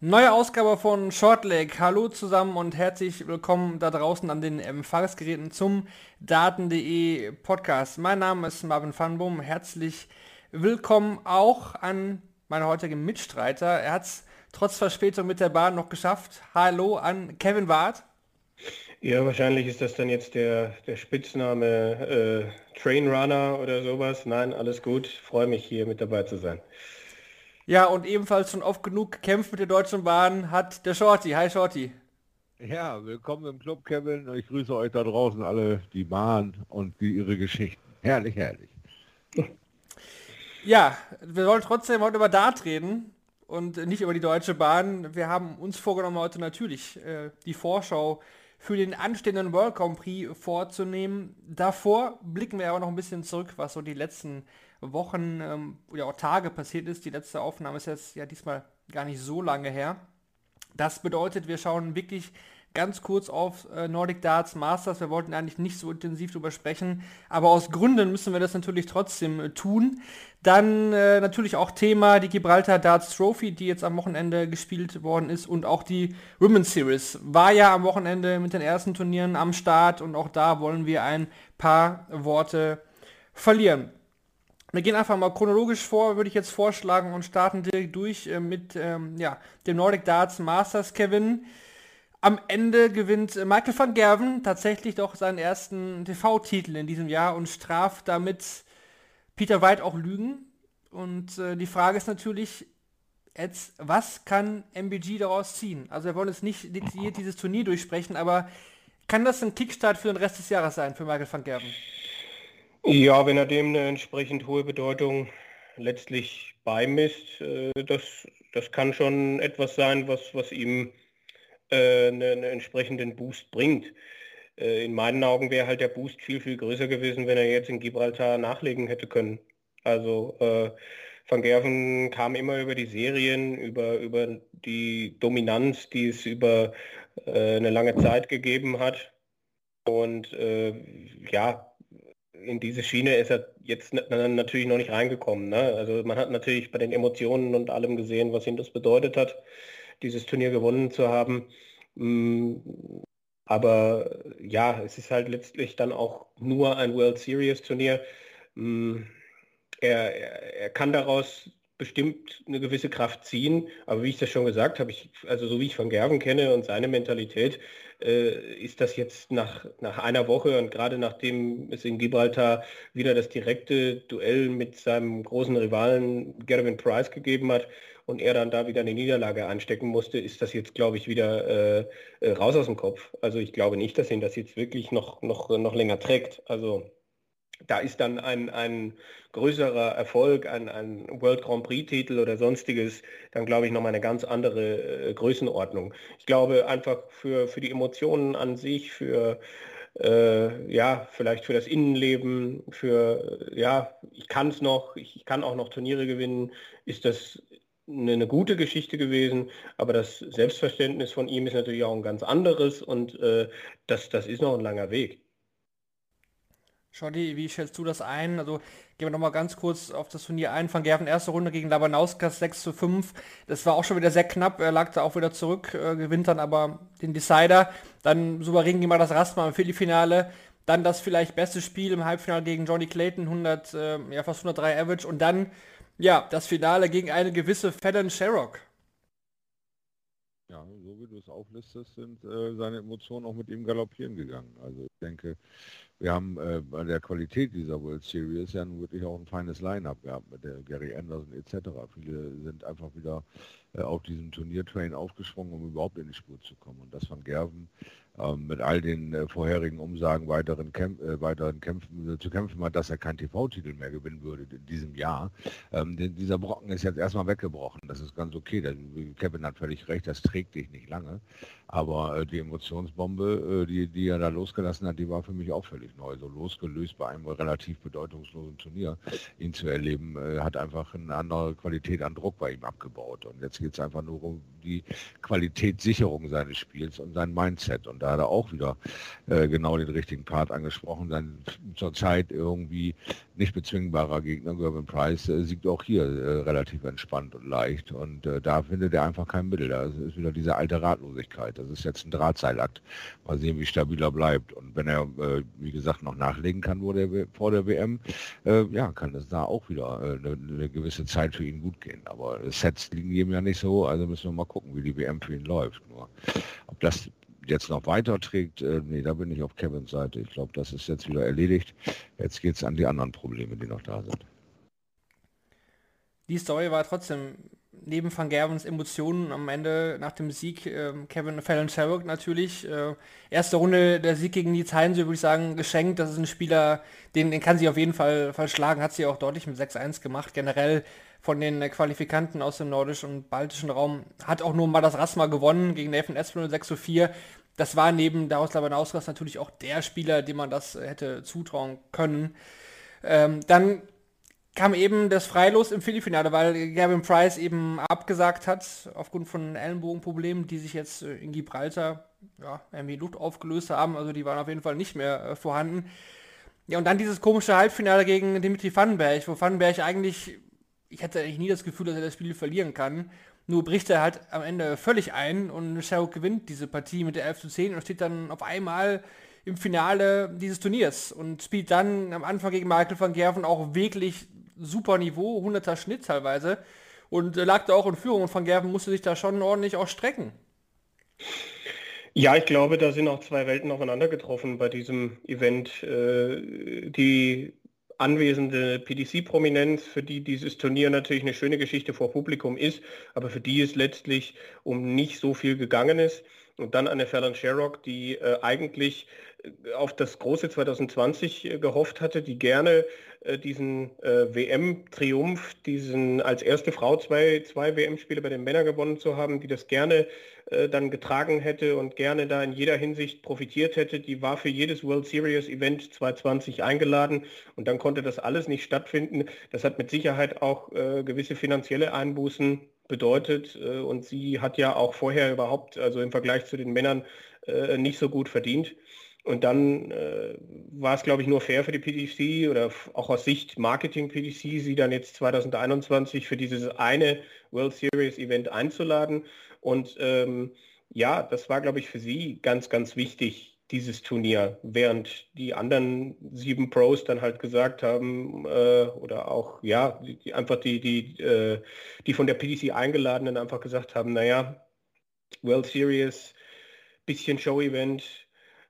Neue Ausgabe von Shortleg. Hallo zusammen und herzlich willkommen da draußen an den Empfangsgeräten zum Daten.de Podcast. Mein Name ist Marvin Fanboom. Herzlich willkommen auch an meine heutigen Mitstreiter. Er hat es trotz Verspätung mit der Bahn noch geschafft. Hallo an Kevin Ward. Ja, wahrscheinlich ist das dann jetzt der, der Spitzname äh, Trainrunner oder sowas. Nein, alles gut. Freue mich hier mit dabei zu sein. Ja, und ebenfalls schon oft genug gekämpft mit der Deutschen Bahn hat der Shorty. Hi Shorty. Ja, willkommen im Club, Kevin. Ich grüße euch da draußen alle, die Bahn und die, ihre Geschichten. Herrlich, herrlich. Ja, wir wollen trotzdem heute über Dart reden und nicht über die Deutsche Bahn. Wir haben uns vorgenommen, heute natürlich äh, die Vorschau für den anstehenden World Grand Prix vorzunehmen. Davor blicken wir aber noch ein bisschen zurück, was so die letzten Wochen ähm, oder auch Tage passiert ist. Die letzte Aufnahme ist jetzt ja diesmal gar nicht so lange her. Das bedeutet, wir schauen wirklich ganz kurz auf äh, Nordic Darts Masters. Wir wollten eigentlich nicht so intensiv drüber sprechen, aber aus Gründen müssen wir das natürlich trotzdem äh, tun. Dann äh, natürlich auch Thema die Gibraltar Darts Trophy, die jetzt am Wochenende gespielt worden ist und auch die Women's Series war ja am Wochenende mit den ersten Turnieren am Start und auch da wollen wir ein paar Worte verlieren. Wir gehen einfach mal chronologisch vor, würde ich jetzt vorschlagen und starten direkt durch äh, mit ähm, ja, dem Nordic Darts Masters Kevin. Am Ende gewinnt äh, Michael van Gerven tatsächlich doch seinen ersten TV-Titel in diesem Jahr und straft damit Peter White auch Lügen. Und äh, die Frage ist natürlich jetzt, was kann MBG daraus ziehen? Also wir wollen jetzt nicht detailliert dieses Turnier durchsprechen, aber kann das ein Kickstart für den Rest des Jahres sein für Michael van Gerven? Ja, wenn er dem eine entsprechend hohe Bedeutung letztlich beimisst, äh, das, das kann schon etwas sein, was, was ihm äh, einen, einen entsprechenden Boost bringt. Äh, in meinen Augen wäre halt der Boost viel, viel größer gewesen, wenn er jetzt in Gibraltar nachlegen hätte können. Also äh, Van Gerven kam immer über die Serien, über, über die Dominanz, die es über äh, eine lange Zeit gegeben hat. Und äh, ja, in diese Schiene ist er jetzt natürlich noch nicht reingekommen. Ne? Also man hat natürlich bei den Emotionen und allem gesehen, was ihm das bedeutet hat, dieses Turnier gewonnen zu haben. Mm, aber ja, es ist halt letztlich dann auch nur ein World Series Turnier. Mm, er, er, er kann daraus bestimmt eine gewisse Kraft ziehen, aber wie ich das schon gesagt habe, ich, also so wie ich Van Gerven kenne und seine Mentalität, äh, ist das jetzt nach, nach einer Woche und gerade nachdem es in Gibraltar wieder das direkte Duell mit seinem großen Rivalen Gervin Price gegeben hat und er dann da wieder eine Niederlage anstecken musste, ist das jetzt, glaube ich, wieder äh, äh, raus aus dem Kopf. Also ich glaube nicht, dass ihn das jetzt wirklich noch, noch, noch länger trägt. Also da ist dann ein, ein größerer Erfolg, ein, ein World Grand Prix-Titel oder sonstiges, dann glaube ich nochmal eine ganz andere äh, Größenordnung. Ich glaube einfach für, für die Emotionen an sich, für äh, ja, vielleicht für das Innenleben, für ja, ich kann es noch, ich, ich kann auch noch Turniere gewinnen, ist das eine, eine, gute Geschichte gewesen, aber das Selbstverständnis von ihm ist natürlich auch ein ganz anderes und äh, das, das ist noch ein langer Weg. Schotti, wie schätzt du das ein? Also gehen wir nochmal ganz kurz auf das Turnier ein. Van Gerven erste Runde gegen Labanauskas 6 zu 5. Das war auch schon wieder sehr knapp. Er lag da auch wieder zurück, äh, gewinnt dann aber den Decider. Dann souverän ging mal das Rastmal im Viertelfinale. Dann das vielleicht beste Spiel im Halbfinale gegen Johnny Clayton, 100, äh, ja fast 103 Average. Und dann, ja, das Finale gegen eine gewisse Fallon Sherrock. Ja, so wie du es auflistest, sind äh, seine Emotionen auch mit ihm galoppieren gegangen. Also ich denke, wir haben äh, bei der Qualität dieser World Series ja wirklich auch ein feines Line-Up gehabt mit der Gary Anderson etc. Viele sind einfach wieder äh, auf diesem Turniertrain aufgesprungen, um überhaupt in die Spur zu kommen. Und das Van Gerven ähm, mit all den äh, vorherigen Umsagen weiteren, Kämp äh, weiteren Kämpfen äh, zu kämpfen hat, dass er keinen TV-Titel mehr gewinnen würde in diesem Jahr. Ähm, den, dieser Brocken ist jetzt erstmal weggebrochen. Das ist ganz okay. Das, Kevin hat völlig recht, das trägt dich nicht lange. Aber äh, die Emotionsbombe, die, die er da losgelassen hat, die war für mich auch völlig neu. So losgelöst bei einem relativ bedeutungslosen Turnier, ihn zu erleben, hat einfach eine andere Qualität an Druck bei ihm abgebaut. Und jetzt geht es einfach nur um die Qualitätssicherung seines Spiels und sein Mindset. Und da hat er auch wieder äh, genau den richtigen Part angesprochen. Sein zurzeit irgendwie nicht bezwingbarer Gegner, Gervin Price, äh, siegt auch hier äh, relativ entspannt und leicht. Und äh, da findet er einfach kein Mittel. Da ist wieder diese alte Ratlosigkeit. Das ist jetzt ein Drahtseilakt. Mal sehen, wie stabil er bleibt. Und wenn er, äh, wie gesagt, noch nachlegen kann vor der, vor der WM, äh, ja, kann es da auch wieder eine, eine, gewisse Zeit für ihn gut gehen. Aber Sets liegen ihm ja nicht so, also müssen wir mal gucken, wie die WM für ihn läuft. Nur ob das jetzt noch weiter trägt, äh, nee, da bin ich auf Kevins Seite. Ich glaube, das ist jetzt wieder erledigt. Jetzt geht es an die anderen Probleme, die noch da sind. Die Story war trotzdem neben Van Gervens Emotionen am Ende nach dem Sieg äh, Kevin Fallon Sherrock natürlich. Äh, erste Runde der Sieg gegen Nils Heinze, würde ich sagen, geschenkt. Das ist ein Spieler, den, den kann sie auf jeden Fall verschlagen. Hat sie auch deutlich mit 6-1 gemacht. Generell von den Qualifikanten aus dem nordischen und baltischen Raum hat auch nur mal das Rasma gewonnen gegen Nathan Espinel 6 zu 4. Das war neben Darius Labanauskas natürlich auch der Spieler, dem man das hätte zutrauen können. Ähm, dann kam eben das Freilos im Viertelfinale, weil Gavin Price eben abgesagt hat aufgrund von Ellenbogenproblemen, die sich jetzt äh, in Gibraltar ja, irgendwie Luft aufgelöst haben. Also die waren auf jeden Fall nicht mehr äh, vorhanden. Ja, und dann dieses komische Halbfinale gegen Dimitri Vandenberg, wo Vandenberg eigentlich, ich hatte eigentlich nie das Gefühl, dass er das Spiel verlieren kann. Nur bricht er halt am Ende völlig ein und Sherrock gewinnt diese Partie mit der 11 zu 10 und steht dann auf einmal im Finale dieses Turniers und spielt dann am Anfang gegen Michael van Gerven auch wirklich super Niveau, 100er Schnitt teilweise und lag da auch in Führung und Van Gerven musste sich da schon ordentlich auch strecken. Ja, ich glaube, da sind auch zwei Welten aufeinander getroffen bei diesem Event. Äh, die anwesende PDC-Prominenz, für die dieses Turnier natürlich eine schöne Geschichte vor Publikum ist, aber für die es letztlich um nicht so viel gegangen ist. Und dann eine Fallon Sherrock, die äh, eigentlich äh, auf das große 2020 äh, gehofft hatte, die gerne äh, diesen äh, WM-Triumph, diesen als erste Frau zwei, zwei WM-Spiele bei den Männern gewonnen zu haben, die das gerne äh, dann getragen hätte und gerne da in jeder Hinsicht profitiert hätte, die war für jedes World Series Event 2020 eingeladen und dann konnte das alles nicht stattfinden. Das hat mit Sicherheit auch gewisse finanzielle Einbußen bedeutet. Äh, und sie hat ja auch vorher überhaupt, also im Vergleich zu den Männern, äh, nicht so gut verdient. Und dann äh, war es, glaube ich, nur fair für die PDC oder auch aus Sicht Marketing PDC, sie dann jetzt 2021 für dieses eine World Series Event einzuladen. Und ähm, ja, das war, glaube ich, für sie ganz, ganz wichtig, dieses Turnier, während die anderen sieben Pros dann halt gesagt haben, äh, oder auch, ja, die, einfach die, die, äh, die von der PDC eingeladenen einfach gesagt haben, naja, World Series, bisschen Show-Event,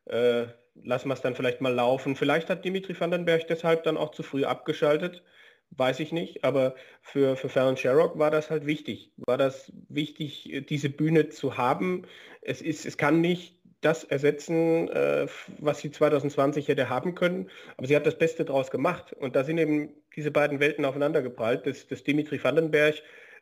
äh, lassen wir es dann vielleicht mal laufen. Vielleicht hat Dimitri Vandenberg deshalb dann auch zu früh abgeschaltet, weiß ich nicht, aber für, für Fallon Sherrock war das halt wichtig. War das wichtig, diese Bühne zu haben. Es, ist, es kann nicht das ersetzen, äh, was sie 2020 hätte haben können. Aber sie hat das Beste daraus gemacht. Und da sind eben diese beiden Welten aufeinandergeprallt. Das, das Dimitri Vandenberg,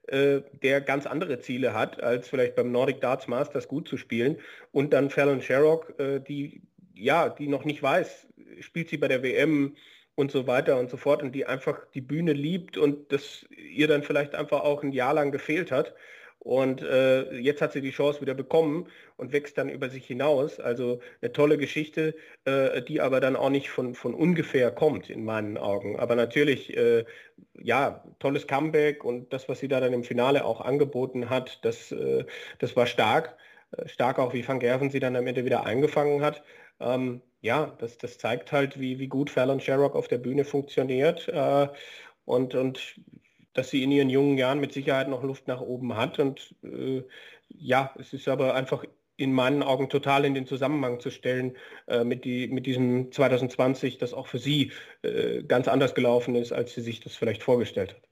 äh, der ganz andere Ziele hat, als vielleicht beim Nordic Darts Masters gut zu spielen. Und dann Fallon Sherrock, äh, die, ja, die noch nicht weiß, spielt sie bei der WM und so weiter und so fort und die einfach die Bühne liebt und das ihr dann vielleicht einfach auch ein Jahr lang gefehlt hat. Und äh, jetzt hat sie die Chance wieder bekommen und wächst dann über sich hinaus. Also eine tolle Geschichte, äh, die aber dann auch nicht von, von ungefähr kommt in meinen Augen. Aber natürlich, äh, ja, tolles Comeback und das, was sie da dann im Finale auch angeboten hat, das, äh, das war stark. Äh, stark auch, wie Van Gerven sie dann am Ende wieder eingefangen hat. Ähm, ja, das, das zeigt halt, wie, wie gut Fallon Sherrock auf der Bühne funktioniert. Äh, und, und dass sie in ihren jungen Jahren mit Sicherheit noch Luft nach oben hat. Und äh, ja, es ist aber einfach in meinen Augen total in den Zusammenhang zu stellen äh, mit, die, mit diesem 2020, das auch für sie äh, ganz anders gelaufen ist, als sie sich das vielleicht vorgestellt hat.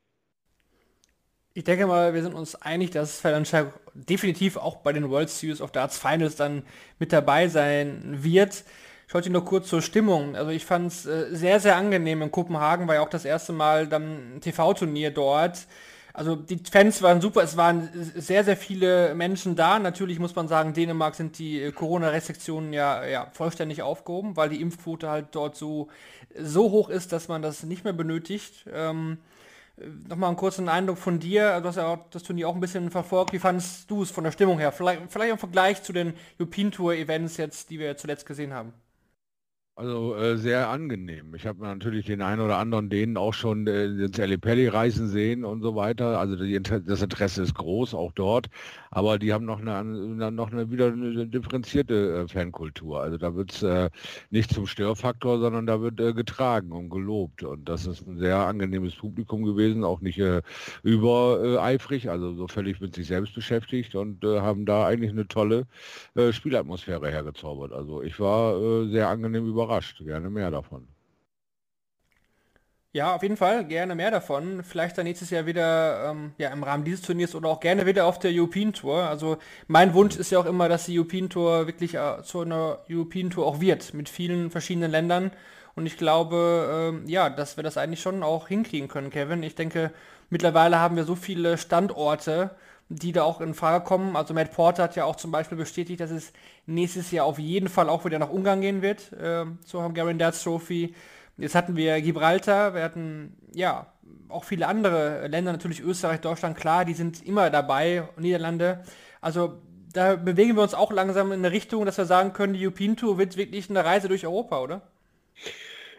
Ich denke mal, wir sind uns einig, dass Sherrock definitiv auch bei den World Series of Darts Finals dann mit dabei sein wird. Ich wollte nur kurz zur Stimmung. Also ich fand es äh, sehr, sehr angenehm. In Kopenhagen war ja auch das erste Mal dann ein TV-Turnier dort. Also die Fans waren super, es waren sehr, sehr viele Menschen da. Natürlich muss man sagen, Dänemark sind die äh, Corona-Restriktionen ja, ja vollständig aufgehoben, weil die Impfquote halt dort so, so hoch ist, dass man das nicht mehr benötigt. Ähm, Nochmal einen kurzen Eindruck von dir. Du hast ja auch das Turnier auch ein bisschen verfolgt. Wie fandest du es von der Stimmung her? Vielleicht, vielleicht im Vergleich zu den European Tour Events jetzt, die wir zuletzt gesehen haben. Also äh, sehr angenehm. Ich habe natürlich den einen oder anderen denen auch schon äh, ins Pelli reisen sehen und so weiter. Also die, das Interesse ist groß, auch dort. Aber die haben noch eine, noch eine wieder eine differenzierte äh, Fankultur. Also da wird es äh, nicht zum Störfaktor, sondern da wird äh, getragen und gelobt. Und das ist ein sehr angenehmes Publikum gewesen, auch nicht äh, übereifrig, also so völlig mit sich selbst beschäftigt und haben da eigentlich eine tolle Spielatmosphäre hergezaubert. Also ich war sehr angenehm über überrascht. Gerne mehr davon. Ja, auf jeden Fall, gerne mehr davon. Vielleicht dann nächstes Jahr wieder ähm, ja, im Rahmen dieses Turniers oder auch gerne wieder auf der European Tour. Also mein Wunsch ist ja auch immer, dass die European Tour wirklich äh, zu einer European Tour auch wird, mit vielen verschiedenen Ländern. Und ich glaube, ähm, ja, dass wir das eigentlich schon auch hinkriegen können, Kevin. Ich denke, mittlerweile haben wir so viele Standorte, die da auch in Frage kommen. Also Matt Porter hat ja auch zum Beispiel bestätigt, dass es nächstes Jahr auf jeden Fall auch wieder nach Ungarn gehen wird, äh, zur Hungarian Darts Trophy. Jetzt hatten wir Gibraltar, wir hatten ja auch viele andere Länder, natürlich Österreich, Deutschland, klar, die sind immer dabei, Niederlande. Also da bewegen wir uns auch langsam in eine Richtung, dass wir sagen können, die European Tour wird wirklich eine Reise durch Europa, oder?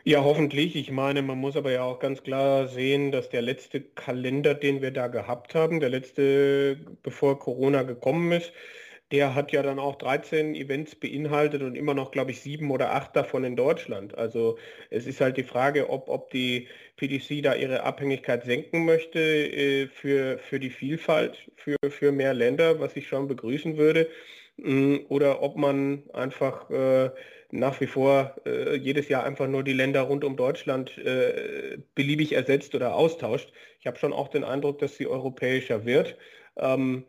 Ja, hoffentlich. Ich meine, man muss aber ja auch ganz klar sehen, dass der letzte Kalender, den wir da gehabt haben, der letzte, bevor Corona gekommen ist, der hat ja dann auch 13 Events beinhaltet und immer noch, glaube ich, sieben oder acht davon in Deutschland. Also es ist halt die Frage, ob, ob die PDC da ihre Abhängigkeit senken möchte äh, für, für die Vielfalt, für, für mehr Länder, was ich schon begrüßen würde, mm, oder ob man einfach äh, nach wie vor äh, jedes Jahr einfach nur die Länder rund um Deutschland äh, beliebig ersetzt oder austauscht. Ich habe schon auch den Eindruck, dass sie europäischer wird. Ähm,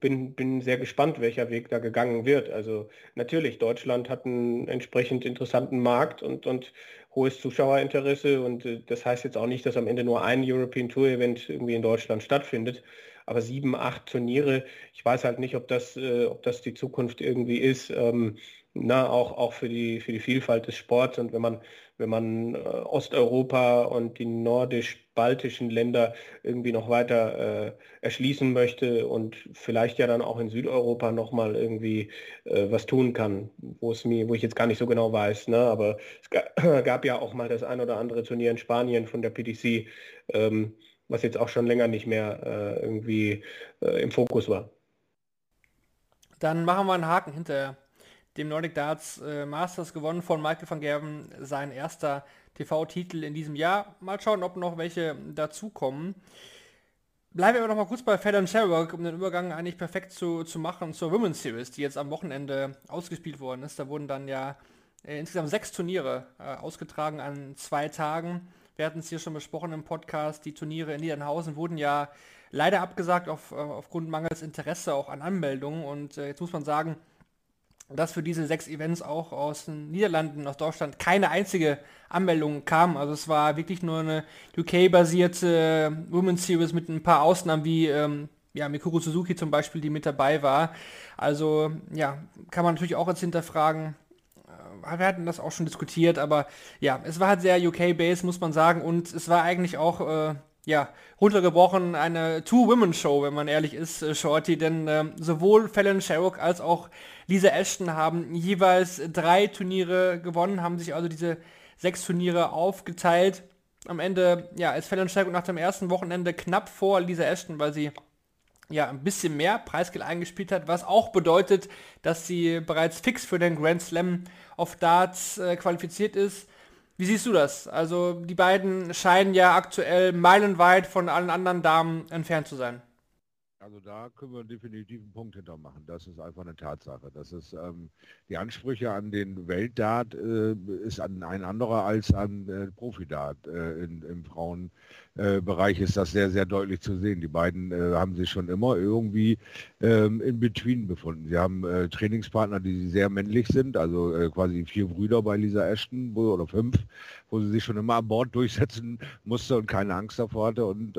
bin, bin sehr gespannt, welcher Weg da gegangen wird. Also natürlich, Deutschland hat einen entsprechend interessanten Markt und, und hohes Zuschauerinteresse und äh, das heißt jetzt auch nicht, dass am Ende nur ein European Tour Event irgendwie in Deutschland stattfindet. Aber sieben, acht Turniere, ich weiß halt nicht, ob das, äh, ob das die Zukunft irgendwie ist. Ähm, na, auch, auch für, die, für die Vielfalt des Sports. Und wenn man, wenn man äh, Osteuropa und die nordisch-baltischen Länder irgendwie noch weiter äh, erschließen möchte und vielleicht ja dann auch in Südeuropa nochmal irgendwie äh, was tun kann, wo es mir, wo ich jetzt gar nicht so genau weiß. Ne? Aber es gab, gab ja auch mal das ein oder andere Turnier in Spanien von der PDC, ähm, was jetzt auch schon länger nicht mehr äh, irgendwie äh, im Fokus war. Dann machen wir einen Haken hinterher dem Nordic Darts äh, Masters gewonnen von Michael van Gerven, sein erster TV-Titel in diesem Jahr. Mal schauen, ob noch welche dazukommen. Bleiben wir aber noch mal kurz bei Fallon Sherrock, um den Übergang eigentlich perfekt zu, zu machen zur Women's Series, die jetzt am Wochenende ausgespielt worden ist. Da wurden dann ja äh, insgesamt sechs Turniere äh, ausgetragen an zwei Tagen. Wir hatten es hier schon besprochen im Podcast. Die Turniere in Niedernhausen wurden ja leider abgesagt auf, äh, aufgrund mangels Interesse auch an Anmeldungen. Und äh, jetzt muss man sagen, dass für diese sechs Events auch aus den Niederlanden, aus Deutschland keine einzige Anmeldung kam. Also es war wirklich nur eine UK-basierte Women's Series mit ein paar Ausnahmen wie ähm, ja, Mikuru Suzuki zum Beispiel, die mit dabei war. Also ja, kann man natürlich auch jetzt hinterfragen. Äh, wir hatten das auch schon diskutiert, aber ja, es war halt sehr UK-based, muss man sagen. Und es war eigentlich auch äh, ja, runtergebrochen eine Two-Women-Show, wenn man ehrlich ist, äh, Shorty, denn äh, sowohl Fallon Sherrock als auch Lisa Ashton haben jeweils drei Turniere gewonnen, haben sich also diese sechs Turniere aufgeteilt. Am Ende, ja, ist Fallon Sherrock nach dem ersten Wochenende knapp vor Lisa Ashton, weil sie ja ein bisschen mehr Preisgeld eingespielt hat, was auch bedeutet, dass sie bereits fix für den Grand Slam of Darts äh, qualifiziert ist. Wie siehst du das? Also die beiden scheinen ja aktuell meilenweit von allen anderen Damen entfernt zu sein. Also da können wir definitiv einen Punkt hintermachen. Das ist einfach eine Tatsache. Das ist ähm, die Ansprüche an den Weltdart äh, ist an ein anderer als an äh, Profidart. Äh, in, Im Frauenbereich ist das sehr, sehr deutlich zu sehen. Die beiden äh, haben sich schon immer irgendwie ähm, in Between befunden. Sie haben äh, Trainingspartner, die sehr männlich sind, also äh, quasi vier Brüder bei Lisa Ashton oder fünf, wo sie sich schon immer an Bord durchsetzen musste und keine Angst davor hatte. Und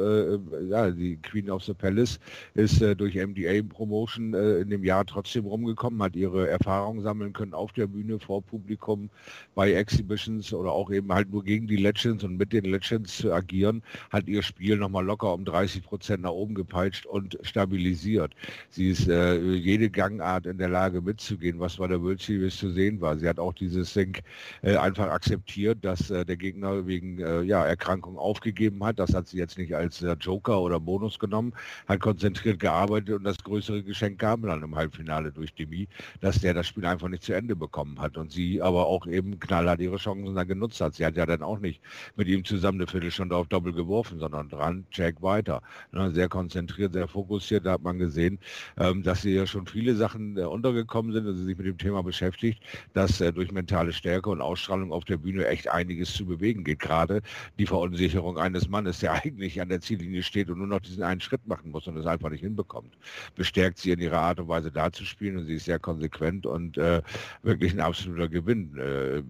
ja, die Queen of the Palace ist äh, durch MDA-Promotion äh, in dem Jahr trotzdem rumgekommen, hat ihre Erfahrungen sammeln können auf der Bühne, vor Publikum, bei Exhibitions oder auch eben halt nur gegen die Legends und mit den Legends zu agieren, hat ihr Spiel nochmal locker um 30 Prozent nach oben gepeitscht und stabilisiert. Sie ist äh, jede Gangart in der Lage mitzugehen, was bei der World Series zu sehen war. Sie hat auch dieses Sync äh, einfach akzeptiert, dass äh, der Gegner wegen äh, ja, Erkrankung aufgegeben hat. Das hat sie jetzt nicht als Joker oder Bonus genommen, hat konzentriert konzentriert gearbeitet und das größere Geschenk kam dann im Halbfinale durch Demi, dass der das Spiel einfach nicht zu Ende bekommen hat und sie aber auch eben knallhart ihre Chancen dann genutzt hat. Sie hat ja dann auch nicht mit ihm zusammen eine Viertelstunde auf Doppel geworfen, sondern dran, check weiter. Ne, sehr konzentriert, sehr fokussiert, da hat man gesehen, ähm, dass sie ja schon viele Sachen äh, untergekommen sind, dass sie sich mit dem Thema beschäftigt, dass äh, durch mentale Stärke und Ausstrahlung auf der Bühne echt einiges zu bewegen geht. Gerade die Verunsicherung eines Mannes, der eigentlich an der Ziellinie steht und nur noch diesen einen Schritt machen muss und das einfach nicht hinbekommt. Bestärkt sie in ihrer Art und Weise da zu spielen und sie ist sehr konsequent und äh, wirklich ein absoluter Gewinn. Äh,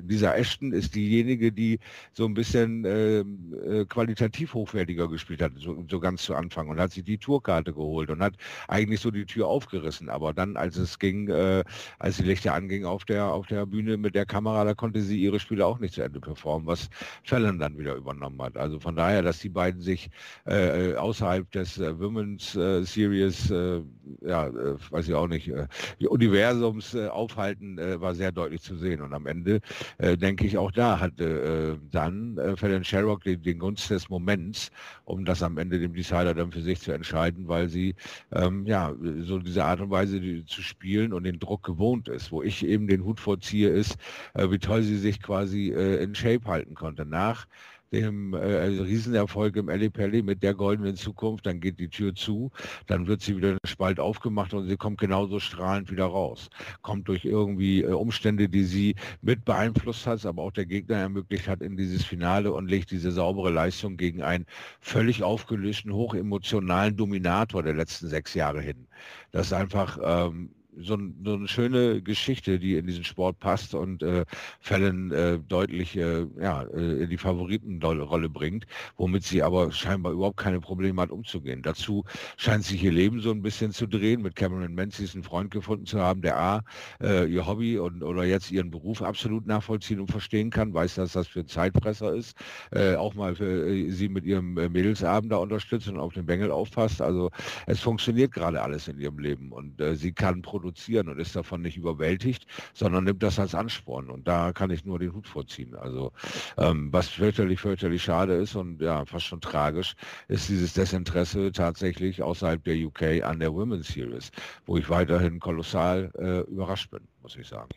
dieser Ashton ist diejenige, die so ein bisschen äh, äh, qualitativ hochwertiger gespielt hat, so, so, ganz zu Anfang und hat sich die Tourkarte geholt und hat eigentlich so die Tür aufgerissen. Aber dann, als es ging, äh, als die Lichter anging auf der, auf der Bühne mit der Kamera, da konnte sie ihre Spiele auch nicht zu Ende performen, was Fallon dann wieder übernommen hat. Also von daher, dass die beiden sich äh, äh außerhalb des äh, Women's äh, Series, ja, weiß ich auch nicht, Universums aufhalten, war sehr deutlich zu sehen. Und am Ende äh, denke ich, auch da hatte äh, dann äh, Fallon Sherrock den, den Gunst des Moments, um das am Ende dem Decider dann für sich zu entscheiden, weil sie ähm, ja so diese Art und Weise die, zu spielen und den Druck gewohnt ist. Wo ich eben den Hut vorziehe, ist, äh, wie toll sie sich quasi äh, in Shape halten konnte. Nach dem äh, also Riesenerfolg im Ali Pelli mit der goldenen Zukunft, dann geht die Tür zu, dann wird sie wieder ein Spalt aufgemacht und sie kommt genauso strahlend wieder raus. Kommt durch irgendwie äh, Umstände, die sie mit beeinflusst hat, aber auch der Gegner ermöglicht hat in dieses Finale und legt diese saubere Leistung gegen einen völlig aufgelösten, hochemotionalen Dominator der letzten sechs Jahre hin. Das ist einfach ähm, so, so, eine schöne Geschichte, die in diesen Sport passt und äh, Fällen äh, deutlich äh, ja, äh, in die Favoritenrolle bringt, womit sie aber scheinbar überhaupt keine Probleme hat umzugehen. Dazu scheint sich ihr Leben so ein bisschen zu drehen, mit Cameron Menzies einen Freund gefunden zu haben, der A, äh, ihr Hobby und oder jetzt ihren Beruf absolut nachvollziehen und verstehen kann, weiß, dass das für ein Zeitfresser ist, äh, auch mal für äh, sie mit ihrem Mädelsabend da unterstützt und auf den Bengel aufpasst. Also es funktioniert gerade alles in ihrem Leben und sie kann produzieren und ist davon nicht überwältigt, sondern nimmt das als Ansporn. Und da kann ich nur den Hut vorziehen. Also ähm, was fürchterlich, fürchterlich schade ist und ja, fast schon tragisch, ist dieses Desinteresse tatsächlich außerhalb der UK an der Women's Series, wo ich weiterhin kolossal äh, überrascht bin, muss ich sagen.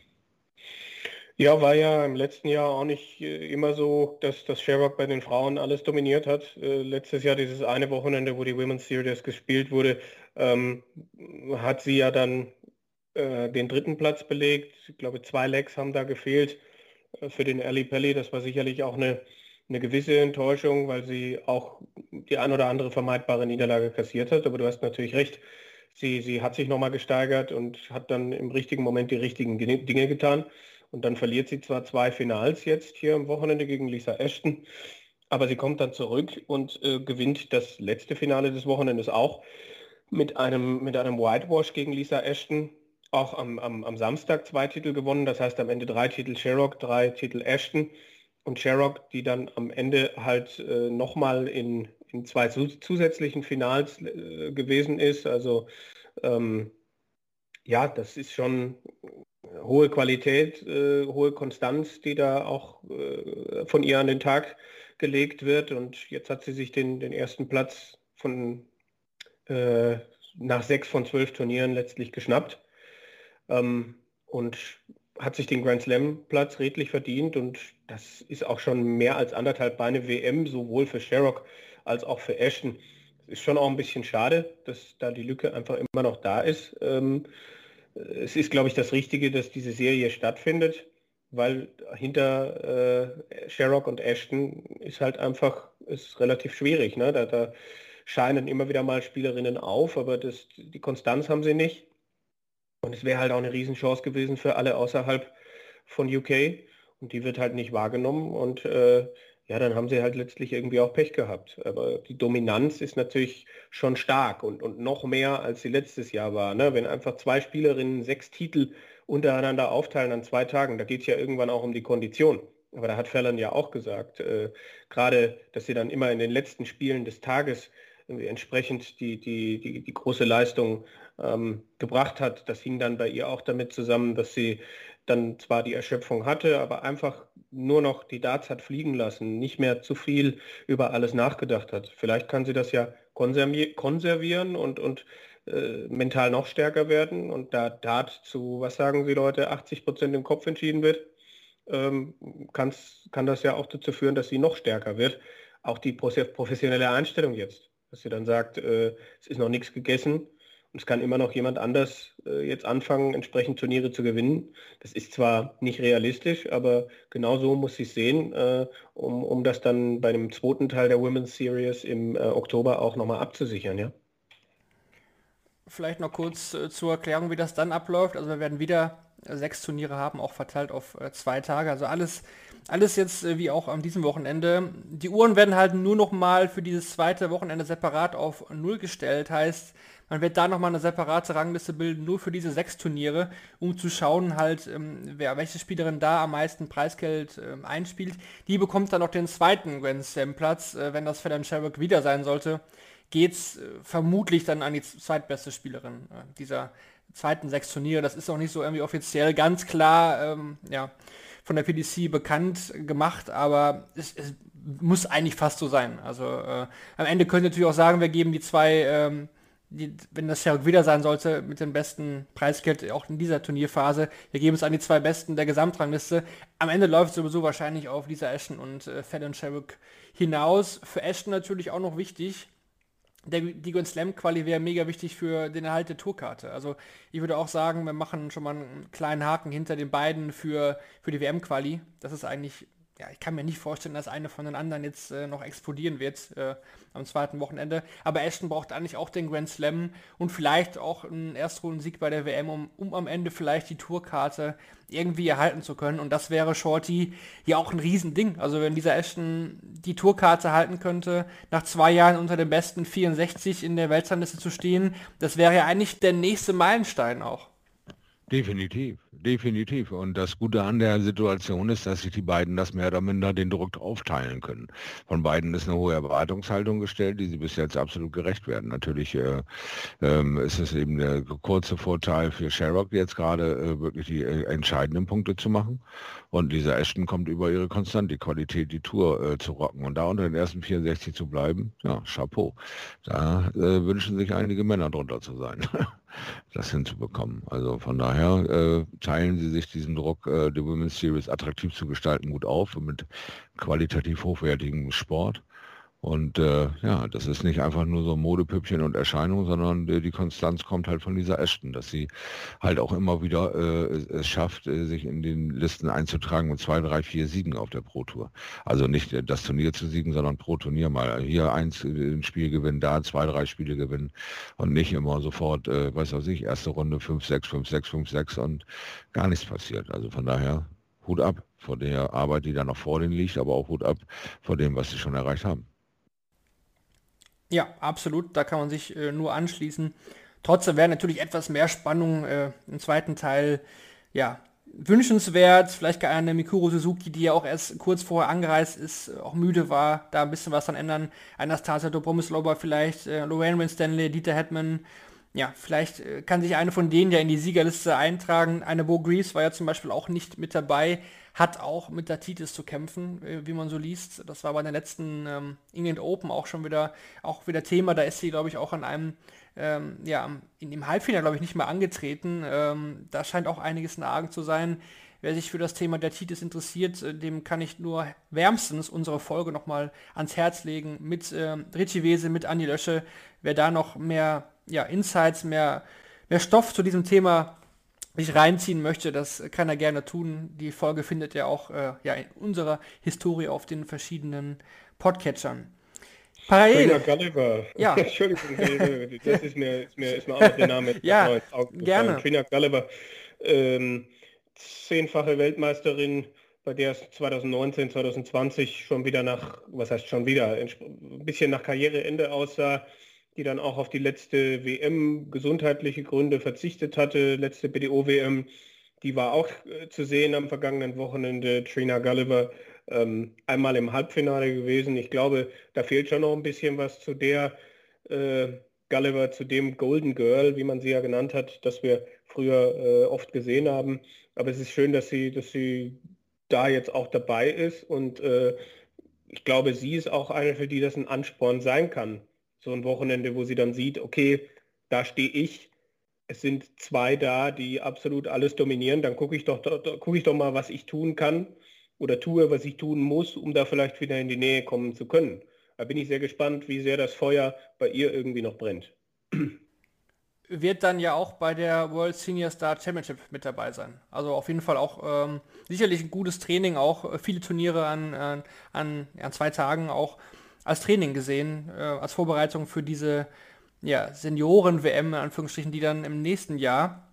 Ja, war ja im letzten Jahr auch nicht äh, immer so, dass das Sherrock bei den Frauen alles dominiert hat. Äh, letztes Jahr dieses eine Wochenende, wo die Women's Series gespielt wurde, ähm, hat sie ja dann äh, den dritten Platz belegt. Ich glaube, zwei Legs haben da gefehlt äh, für den Ali Pelli. Das war sicherlich auch eine, eine gewisse Enttäuschung, weil sie auch die ein oder andere vermeidbare Niederlage kassiert hat. Aber du hast natürlich recht. Sie, sie hat sich nochmal gesteigert und hat dann im richtigen Moment die richtigen Dinge getan. Und dann verliert sie zwar zwei Finals jetzt hier am Wochenende gegen Lisa Ashton, aber sie kommt dann zurück und äh, gewinnt das letzte Finale des Wochenendes auch mit einem, mit einem Whitewash gegen Lisa Ashton auch am, am, am Samstag zwei Titel gewonnen, das heißt am Ende drei Titel Sherrock, drei Titel Ashton und Sherrock, die dann am Ende halt äh, nochmal in, in zwei zusätzlichen Finals äh, gewesen ist. Also ähm, ja, das ist schon hohe Qualität, äh, hohe Konstanz, die da auch äh, von ihr an den Tag gelegt wird. Und jetzt hat sie sich den, den ersten Platz von äh, nach sechs von zwölf Turnieren letztlich geschnappt ähm, und hat sich den Grand Slam Platz redlich verdient und das ist auch schon mehr als anderthalb Beine WM, sowohl für Sherrock als auch für Ashton. ist schon auch ein bisschen schade, dass da die Lücke einfach immer noch da ist. Ähm, es ist, glaube ich, das Richtige, dass diese Serie stattfindet, weil hinter äh, Sherrock und Ashton ist halt einfach ist relativ schwierig. Ne? Da, da scheinen immer wieder mal Spielerinnen auf, aber das, die Konstanz haben sie nicht. Und es wäre halt auch eine Riesenchance gewesen für alle außerhalb von UK. Und die wird halt nicht wahrgenommen. Und äh, ja, dann haben sie halt letztlich irgendwie auch Pech gehabt. Aber die Dominanz ist natürlich schon stark und, und noch mehr, als sie letztes Jahr war. Ne? Wenn einfach zwei Spielerinnen sechs Titel untereinander aufteilen an zwei Tagen, da geht es ja irgendwann auch um die Kondition. Aber da hat Fallon ja auch gesagt, äh, gerade, dass sie dann immer in den letzten Spielen des Tages entsprechend die, die, die, die große Leistung ähm, gebracht hat. Das hing dann bei ihr auch damit zusammen, dass sie dann zwar die Erschöpfung hatte, aber einfach nur noch die Darts hat fliegen lassen, nicht mehr zu viel über alles nachgedacht hat. Vielleicht kann sie das ja konservieren und, und äh, mental noch stärker werden und da Dart zu, was sagen Sie Leute, 80 Prozent im Kopf entschieden wird, ähm, kann das ja auch dazu führen, dass sie noch stärker wird. Auch die professionelle Einstellung jetzt, dass sie dann sagt, äh, es ist noch nichts gegessen, und es kann immer noch jemand anders äh, jetzt anfangen, entsprechend Turniere zu gewinnen. Das ist zwar nicht realistisch, aber genau so muss ich sehen, äh, um, um das dann bei dem zweiten Teil der Women's Series im äh, Oktober auch nochmal abzusichern, ja. Vielleicht noch kurz äh, zur Erklärung, wie das dann abläuft. Also wir werden wieder sechs Turniere haben, auch verteilt auf äh, zwei Tage. Also alles, alles jetzt wie auch an diesem Wochenende. Die Uhren werden halt nur noch mal für dieses zweite Wochenende separat auf Null gestellt. Heißt, man wird da nochmal eine separate Rangliste bilden, nur für diese sechs Turniere, um zu schauen halt, ähm, wer, welche Spielerin da am meisten Preisgeld ähm, einspielt. Die bekommt dann noch den zweiten Grand Slam Platz, äh, wenn das Fallon Sherrock wieder sein sollte, geht's äh, vermutlich dann an die zweitbeste Spielerin äh, dieser zweiten sechs Turniere. Das ist auch nicht so irgendwie offiziell ganz klar, ähm, ja, von der PDC bekannt gemacht, aber es, es muss eigentlich fast so sein. Also äh, am Ende könnt ihr natürlich auch sagen, wir geben die zwei ähm, die, wenn das ja wieder sein sollte, mit dem besten Preisgeld auch in dieser Turnierphase, wir geben es an die zwei Besten der Gesamtrangliste. Am Ende läuft es sowieso wahrscheinlich auf Lisa Ashton und äh, Fallon Sherrock hinaus. Für Ashton natürlich auch noch wichtig, der, die Grand Slam Quali wäre mega wichtig für den Erhalt der Tourkarte. Also ich würde auch sagen, wir machen schon mal einen kleinen Haken hinter den beiden für, für die WM Quali. Das ist eigentlich ja, ich kann mir nicht vorstellen, dass eine von den anderen jetzt äh, noch explodieren wird äh, am zweiten Wochenende. Aber Ashton braucht eigentlich auch den Grand Slam und vielleicht auch einen Erstrundensieg bei der WM, um, um am Ende vielleicht die Tourkarte irgendwie erhalten zu können. Und das wäre Shorty ja auch ein Riesending. Also wenn dieser Ashton die Tourkarte halten könnte, nach zwei Jahren unter den besten 64 in der Weltrangliste zu stehen, das wäre ja eigentlich der nächste Meilenstein auch. Definitiv, definitiv. Und das Gute an der Situation ist, dass sich die beiden das mehr oder minder den Druck aufteilen können. Von beiden ist eine hohe Erwartungshaltung gestellt, die sie bis jetzt absolut gerecht werden. Natürlich äh, äh, ist es eben der kurze Vorteil für Sherrock jetzt gerade äh, wirklich die äh, entscheidenden Punkte zu machen. Und Lisa Ashton kommt über ihre Konstant, die Qualität, die Tour äh, zu rocken. Und da unter den ersten 64 zu bleiben, ja, Chapeau. Da äh, wünschen sich einige Männer drunter zu sein. das hinzubekommen. Also von daher teilen sie sich diesen Druck, äh, die Women's Series attraktiv zu gestalten, gut auf und mit qualitativ hochwertigem Sport. Und äh, ja, das ist nicht einfach nur so Modepüppchen und Erscheinung, sondern die, die Konstanz kommt halt von dieser Ashton, dass sie halt auch immer wieder äh, es schafft, äh, sich in den Listen einzutragen mit zwei, drei, vier Siegen auf der Pro Tour. Also nicht äh, das Turnier zu siegen, sondern pro Turnier mal hier eins äh, ein Spiel gewinnen, da zwei, drei Spiele gewinnen und nicht immer sofort, äh, weiß was ich, erste Runde 5, 6, 5, 6, 5, 6 und gar nichts passiert. Also von daher Hut ab vor der Arbeit, die da noch vor denen liegt, aber auch Hut ab vor dem, was sie schon erreicht haben. Ja, absolut. Da kann man sich äh, nur anschließen. Trotzdem wäre natürlich etwas mehr Spannung äh, im zweiten Teil ja, wünschenswert. Vielleicht gar eine Mikuro Suzuki, die ja auch erst kurz vorher angereist ist, auch müde war, da ein bisschen was dann ändern. Anastasia Dobromislova vielleicht, äh, Lorraine Winstanley, Dieter Hetman. Ja, vielleicht äh, kann sich eine von denen ja in die Siegerliste eintragen. Eine Bo Grease war ja zum Beispiel auch nicht mit dabei hat auch mit der Titis zu kämpfen, äh, wie man so liest. Das war bei den letzten ähm, England Open auch schon wieder, auch wieder Thema. Da ist sie, glaube ich, auch an einem, ähm, ja, in dem Halbfinale, glaube ich, nicht mehr angetreten. Ähm, da scheint auch einiges in Argen zu sein. wer sich für das Thema der Titis interessiert, äh, dem kann ich nur wärmstens unsere Folge nochmal ans Herz legen mit äh, Richie Wese, mit Andi Lösche. Wer da noch mehr ja, Insights, mehr, mehr Stoff zu diesem Thema sich reinziehen möchte, das kann er gerne tun. Die Folge findet ihr auch äh, ja, in unserer Historie auf den verschiedenen Podcatchern. Parallel. Gulliver. Ja. Entschuldigung, das ist mir, ist mir, ist mir auch noch der Name ja, gerne. Trina Gulliver, ähm, zehnfache Weltmeisterin, bei der es 2019, 2020 schon wieder nach, was heißt schon wieder, ein bisschen nach Karriereende aussah, die dann auch auf die letzte WM gesundheitliche Gründe verzichtet hatte, letzte BDO-WM, die war auch äh, zu sehen am vergangenen Wochenende, Trina Gulliver ähm, einmal im Halbfinale gewesen. Ich glaube, da fehlt schon noch ein bisschen was zu der äh, Gulliver, zu dem Golden Girl, wie man sie ja genannt hat, das wir früher äh, oft gesehen haben. Aber es ist schön, dass sie, dass sie da jetzt auch dabei ist und äh, ich glaube, sie ist auch eine, für die das ein Ansporn sein kann. So ein Wochenende, wo sie dann sieht, okay, da stehe ich, es sind zwei da, die absolut alles dominieren, dann gucke ich doch, gucke ich doch mal, was ich tun kann oder tue, was ich tun muss, um da vielleicht wieder in die Nähe kommen zu können. Da bin ich sehr gespannt, wie sehr das Feuer bei ihr irgendwie noch brennt. Wird dann ja auch bei der World Senior Star Championship mit dabei sein. Also auf jeden Fall auch ähm, sicherlich ein gutes Training, auch äh, viele Turniere an, an, an, an, zwei Tagen auch als Training gesehen, äh, als Vorbereitung für diese ja, Senioren-WM, in Anführungsstrichen, die dann im nächsten Jahr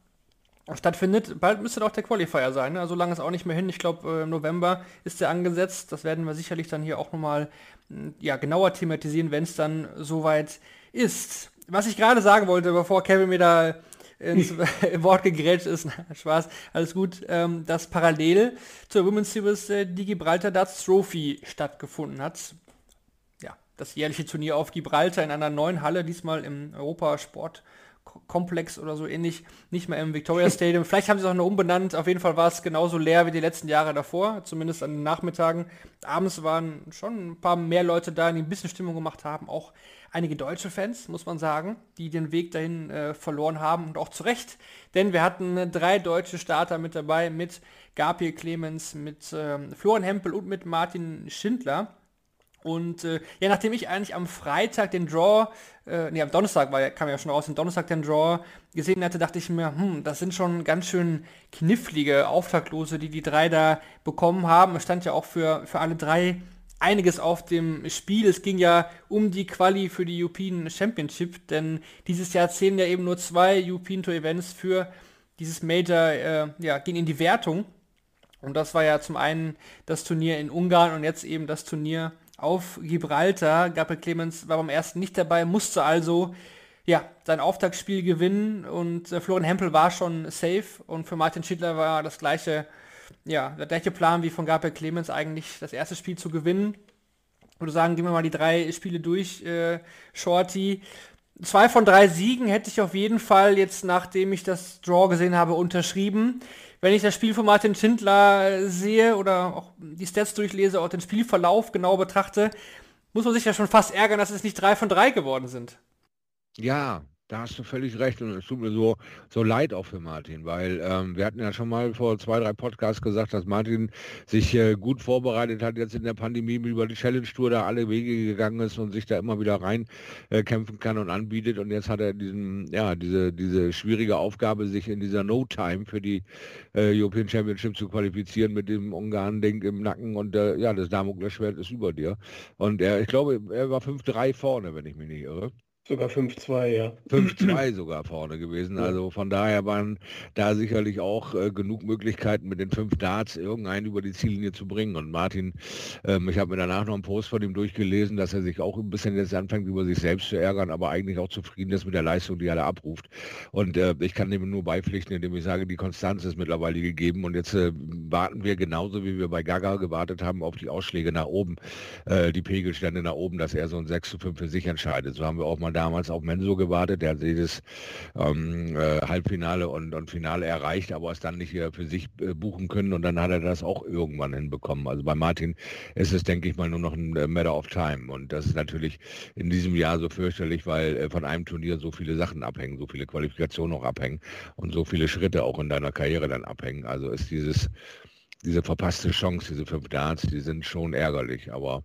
stattfindet. Bald müsste doch der Qualifier sein, ne? also lange ist auch nicht mehr hin. Ich glaube, äh, November ist der angesetzt. Das werden wir sicherlich dann hier auch nochmal hm, ja, genauer thematisieren, wenn es dann soweit ist. Was ich gerade sagen wollte, bevor Kevin mir da ins Wort gegrätscht ist, Spaß, alles gut, ähm, dass parallel zur Women's Series äh, die Gibraltar Darts Trophy stattgefunden hat. Das jährliche Turnier auf Gibraltar in einer neuen Halle, diesmal im Europasport Komplex oder so ähnlich, nicht mehr im Victoria Stadium. Vielleicht haben sie es auch noch umbenannt. Auf jeden Fall war es genauso leer wie die letzten Jahre davor, zumindest an den Nachmittagen. Abends waren schon ein paar mehr Leute da, die ein bisschen Stimmung gemacht haben. Auch einige deutsche Fans, muss man sagen, die den Weg dahin äh, verloren haben und auch zu Recht. Denn wir hatten äh, drei deutsche Starter mit dabei, mit Gabriel Clemens, mit äh, Florian Hempel und mit Martin Schindler. Und äh, ja, nachdem ich eigentlich am Freitag den Draw, äh, nee, am Donnerstag war, kam ja schon raus, den Donnerstag den Draw gesehen hatte, dachte ich mir, hm, das sind schon ganz schön knifflige Auftaktlose, die die drei da bekommen haben. Es stand ja auch für, für alle drei einiges auf dem Spiel. Es ging ja um die Quali für die European Championship, denn dieses Jahr zählen ja eben nur zwei European Tour Events für dieses Major, äh, ja, gehen in die Wertung. Und das war ja zum einen das Turnier in Ungarn und jetzt eben das Turnier auf Gibraltar. Gabriel Clemens war beim ersten nicht dabei, musste also ja, sein Auftaktspiel gewinnen und äh, Florian Hempel war schon safe und für Martin Schindler war das gleiche, ja, der gleiche Plan wie von Gabriel Clemens eigentlich das erste Spiel zu gewinnen. Ich würde sagen, gehen wir mal die drei Spiele durch, äh, Shorty. Zwei von drei Siegen hätte ich auf jeden Fall jetzt, nachdem ich das Draw gesehen habe, unterschrieben wenn ich das Spiel von Martin Schindler sehe oder auch die Stats durchlese, auch den Spielverlauf genau betrachte, muss man sich ja schon fast ärgern, dass es nicht drei von drei geworden sind. Ja, da hast du völlig recht und es tut mir so, so leid auch für Martin, weil ähm, wir hatten ja schon mal vor zwei, drei Podcasts gesagt, dass Martin sich äh, gut vorbereitet hat, jetzt in der Pandemie über die Challenge Tour da alle Wege gegangen ist und sich da immer wieder rein äh, kämpfen kann und anbietet und jetzt hat er diesen, ja, diese, diese schwierige Aufgabe, sich in dieser No-Time für die äh, European Championship zu qualifizieren mit dem Ungarn-Ding im Nacken und äh, ja, das Damoklesschwert ist über dir. Und er, ich glaube, er war 5-3 vorne, wenn ich mich nicht irre. Sogar 5-2, ja. 5-2 sogar vorne gewesen. Also von daher waren da sicherlich auch äh, genug Möglichkeiten, mit den fünf Darts irgendeinen über die Ziellinie zu bringen. Und Martin, ähm, ich habe mir danach noch einen Post von ihm durchgelesen, dass er sich auch ein bisschen jetzt anfängt, über sich selbst zu ärgern, aber eigentlich auch zufrieden ist mit der Leistung, die er da abruft. Und äh, ich kann dem nur beipflichten, indem ich sage, die Konstanz ist mittlerweile gegeben. Und jetzt äh, warten wir genauso, wie wir bei Gaga gewartet haben, auf die Ausschläge nach oben, äh, die Pegelstände nach oben, dass er so ein 6 zu 5 für sich entscheidet. So haben wir auch mal damals auf Menso gewartet, der hat jedes ähm, äh, Halbfinale und, und Finale erreicht, aber es dann nicht für sich äh, buchen können und dann hat er das auch irgendwann hinbekommen. Also bei Martin ist es, denke ich mal, nur noch ein äh, Matter of Time und das ist natürlich in diesem Jahr so fürchterlich, weil äh, von einem Turnier so viele Sachen abhängen, so viele Qualifikationen auch abhängen und so viele Schritte auch in deiner Karriere dann abhängen. Also ist dieses diese verpasste Chance, diese fünf Darts, die sind schon ärgerlich, aber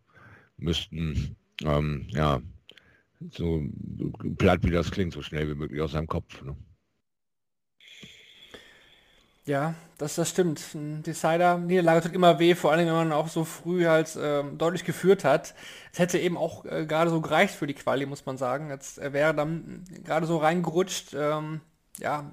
müssten, ähm, ja, so platt wie das klingt, so schnell wie möglich aus seinem Kopf. Ne? Ja, das, das stimmt. Ein Decider-Niederlage tut immer weh, vor allem wenn man auch so früh halt ähm, deutlich geführt hat. Es hätte eben auch äh, gerade so gereicht für die Quali, muss man sagen. Jetzt er wäre dann gerade so reingerutscht. Ähm, ja,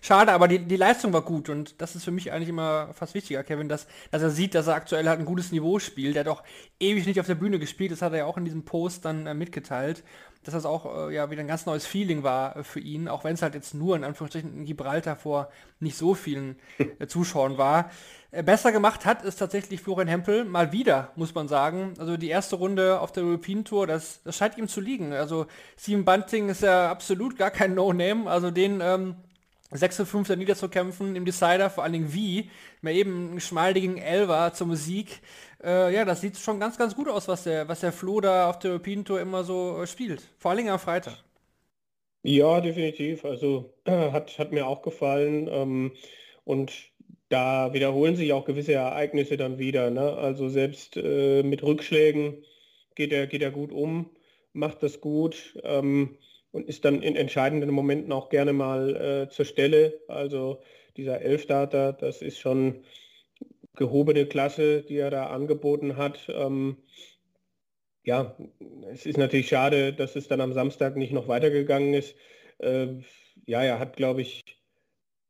schade, aber die, die Leistung war gut und das ist für mich eigentlich immer fast wichtiger, Kevin, dass, dass er sieht, dass er aktuell halt ein gutes Niveau spielt. Der hat auch ewig nicht auf der Bühne gespielt, das hat er ja auch in diesem Post dann äh, mitgeteilt, dass das auch äh, ja wieder ein ganz neues Feeling war äh, für ihn, auch wenn es halt jetzt nur in Anführungsstrichen in Gibraltar vor nicht so vielen äh, Zuschauern war. Äh, besser gemacht hat ist tatsächlich Florian Hempel mal wieder, muss man sagen. Also die erste Runde auf der European Tour, das, das scheint ihm zu liegen. Also Steven Bunting ist ja absolut gar kein No-Name. Also den ähm, 6 5 niederzukämpfen im Decider, vor allen Dingen wie, mehr eben einen schmaldigen Elver zur Musik. Äh, ja, das sieht schon ganz, ganz gut aus, was der, was der Flo da auf der European Tour immer so äh, spielt. Vor allen Dingen am Freitag. Ja, definitiv. Also äh, hat, hat mir auch gefallen. Ähm, und da wiederholen sich auch gewisse Ereignisse dann wieder. Ne? Also selbst äh, mit Rückschlägen geht er, geht er gut um, macht das gut ähm, und ist dann in entscheidenden Momenten auch gerne mal äh, zur Stelle. Also dieser Elfdata, das ist schon gehobene Klasse, die er da angeboten hat. Ähm, ja, es ist natürlich schade, dass es dann am Samstag nicht noch weitergegangen ist. Äh, ja, er hat, glaube ich,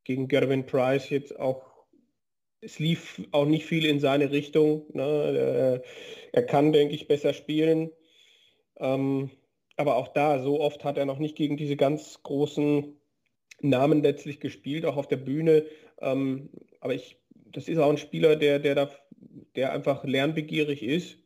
gegen Gervin Price jetzt auch es lief auch nicht viel in seine Richtung. Ne? Er kann, denke ich, besser spielen. Ähm, aber auch da, so oft hat er noch nicht gegen diese ganz großen Namen letztlich gespielt, auch auf der Bühne. Ähm, aber ich, das ist auch ein Spieler, der, der, da, der einfach lernbegierig ist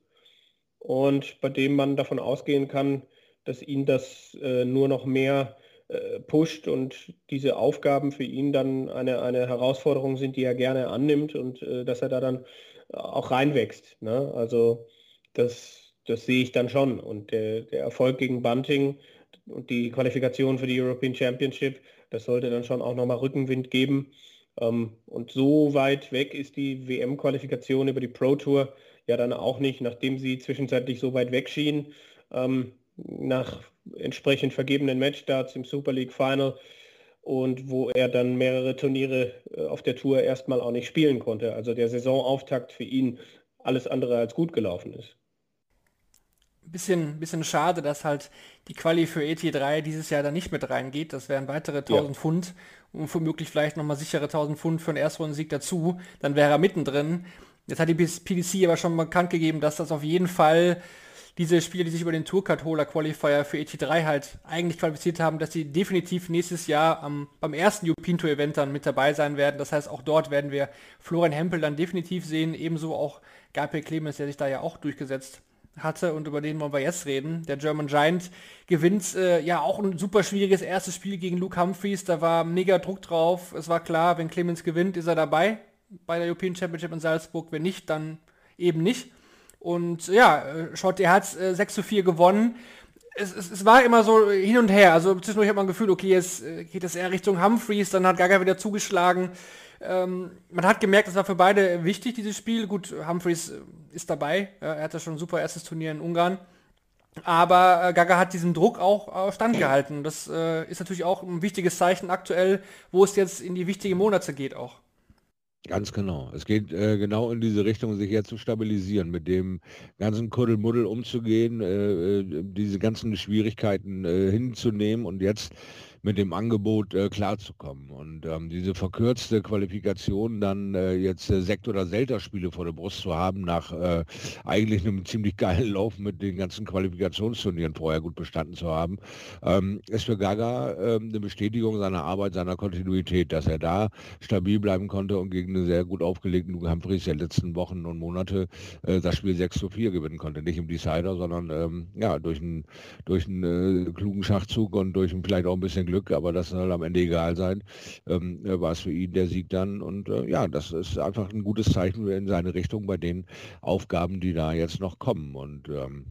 und bei dem man davon ausgehen kann, dass ihn das äh, nur noch mehr äh, pusht und diese Aufgaben für ihn dann eine, eine Herausforderung sind, die er gerne annimmt und äh, dass er da dann auch reinwächst. Ne? Also das, das sehe ich dann schon. Und der, der Erfolg gegen Bunting und die Qualifikation für die European Championship, das sollte dann schon auch nochmal Rückenwind geben. Ähm, und so weit weg ist die WM-Qualifikation über die Pro Tour ja dann auch nicht, nachdem sie zwischenzeitlich so weit weg schien. Ähm, nach entsprechend vergebenen Matchstarts im Super League Final und wo er dann mehrere Turniere äh, auf der Tour erstmal auch nicht spielen konnte. Also der Saisonauftakt für ihn alles andere als gut gelaufen ist. Bisschen, bisschen schade, dass halt die Quali für ET3 dieses Jahr dann nicht mit reingeht. Das wären weitere 1000 ja. Pfund und womöglich vielleicht nochmal sichere 1000 Pfund für einen Erstrundensieg dazu. Dann wäre er mittendrin. Jetzt hat die PDC aber schon bekannt gegeben, dass das auf jeden Fall diese Spieler, die sich über den Tourcard-Holer Qualifier für ET3 halt eigentlich qualifiziert haben, dass sie definitiv nächstes Jahr am, beim ersten European Tour Event dann mit dabei sein werden. Das heißt, auch dort werden wir Florian Hempel dann definitiv sehen, ebenso auch Gabriel Clemens, der sich da ja auch durchgesetzt hatte und über den wollen wir jetzt reden. Der German Giant gewinnt äh, ja auch ein super schwieriges erstes Spiel gegen Luke Humphreys. Da war mega Druck drauf. Es war klar, wenn Clemens gewinnt, ist er dabei bei der European Championship in Salzburg. Wenn nicht, dann eben nicht. Und ja, äh, Schott, er hat äh, 6 zu 4 gewonnen. Es, es, es, war immer so hin und her. Also zwischendurch hat man Gefühl, okay, jetzt äh, geht es eher Richtung Humphreys, dann hat Gaga wieder zugeschlagen. Ähm, man hat gemerkt, es war für beide wichtig, dieses Spiel. Gut, Humphreys äh, ist dabei. Er hatte schon ein super erstes Turnier in Ungarn. Aber äh, Gaga hat diesen Druck auch äh, standgehalten. Das äh, ist natürlich auch ein wichtiges Zeichen aktuell, wo es jetzt in die wichtigen Monate geht auch. Ganz genau. Es geht äh, genau in diese Richtung, sich jetzt zu stabilisieren, mit dem ganzen Kuddelmuddel umzugehen, äh, diese ganzen Schwierigkeiten hinzunehmen und jetzt mit dem Angebot äh, klarzukommen. Und ähm, diese verkürzte Qualifikation dann äh, jetzt äh, Sekt- oder Selter-Spiele vor der Brust zu haben, nach äh, eigentlich einem ziemlich geilen Lauf mit den ganzen Qualifikationsturnieren vorher gut bestanden zu haben, ähm, ist für Gaga ähm, eine Bestätigung seiner Arbeit, seiner Kontinuität, dass er da stabil bleiben konnte und gegen einen sehr gut aufgelegten Luke Humphries der letzten Wochen und Monate äh, das Spiel 6 zu 4 gewinnen konnte. Nicht im Decider, sondern ähm, ja, durch einen durch einen äh, klugen Schachzug und durch ein, vielleicht auch ein bisschen Glück, aber das soll am Ende egal sein, ähm, äh, war es für ihn der Sieg dann. Und äh, ja, das ist einfach ein gutes Zeichen in seine Richtung bei den Aufgaben, die da jetzt noch kommen. Und ähm,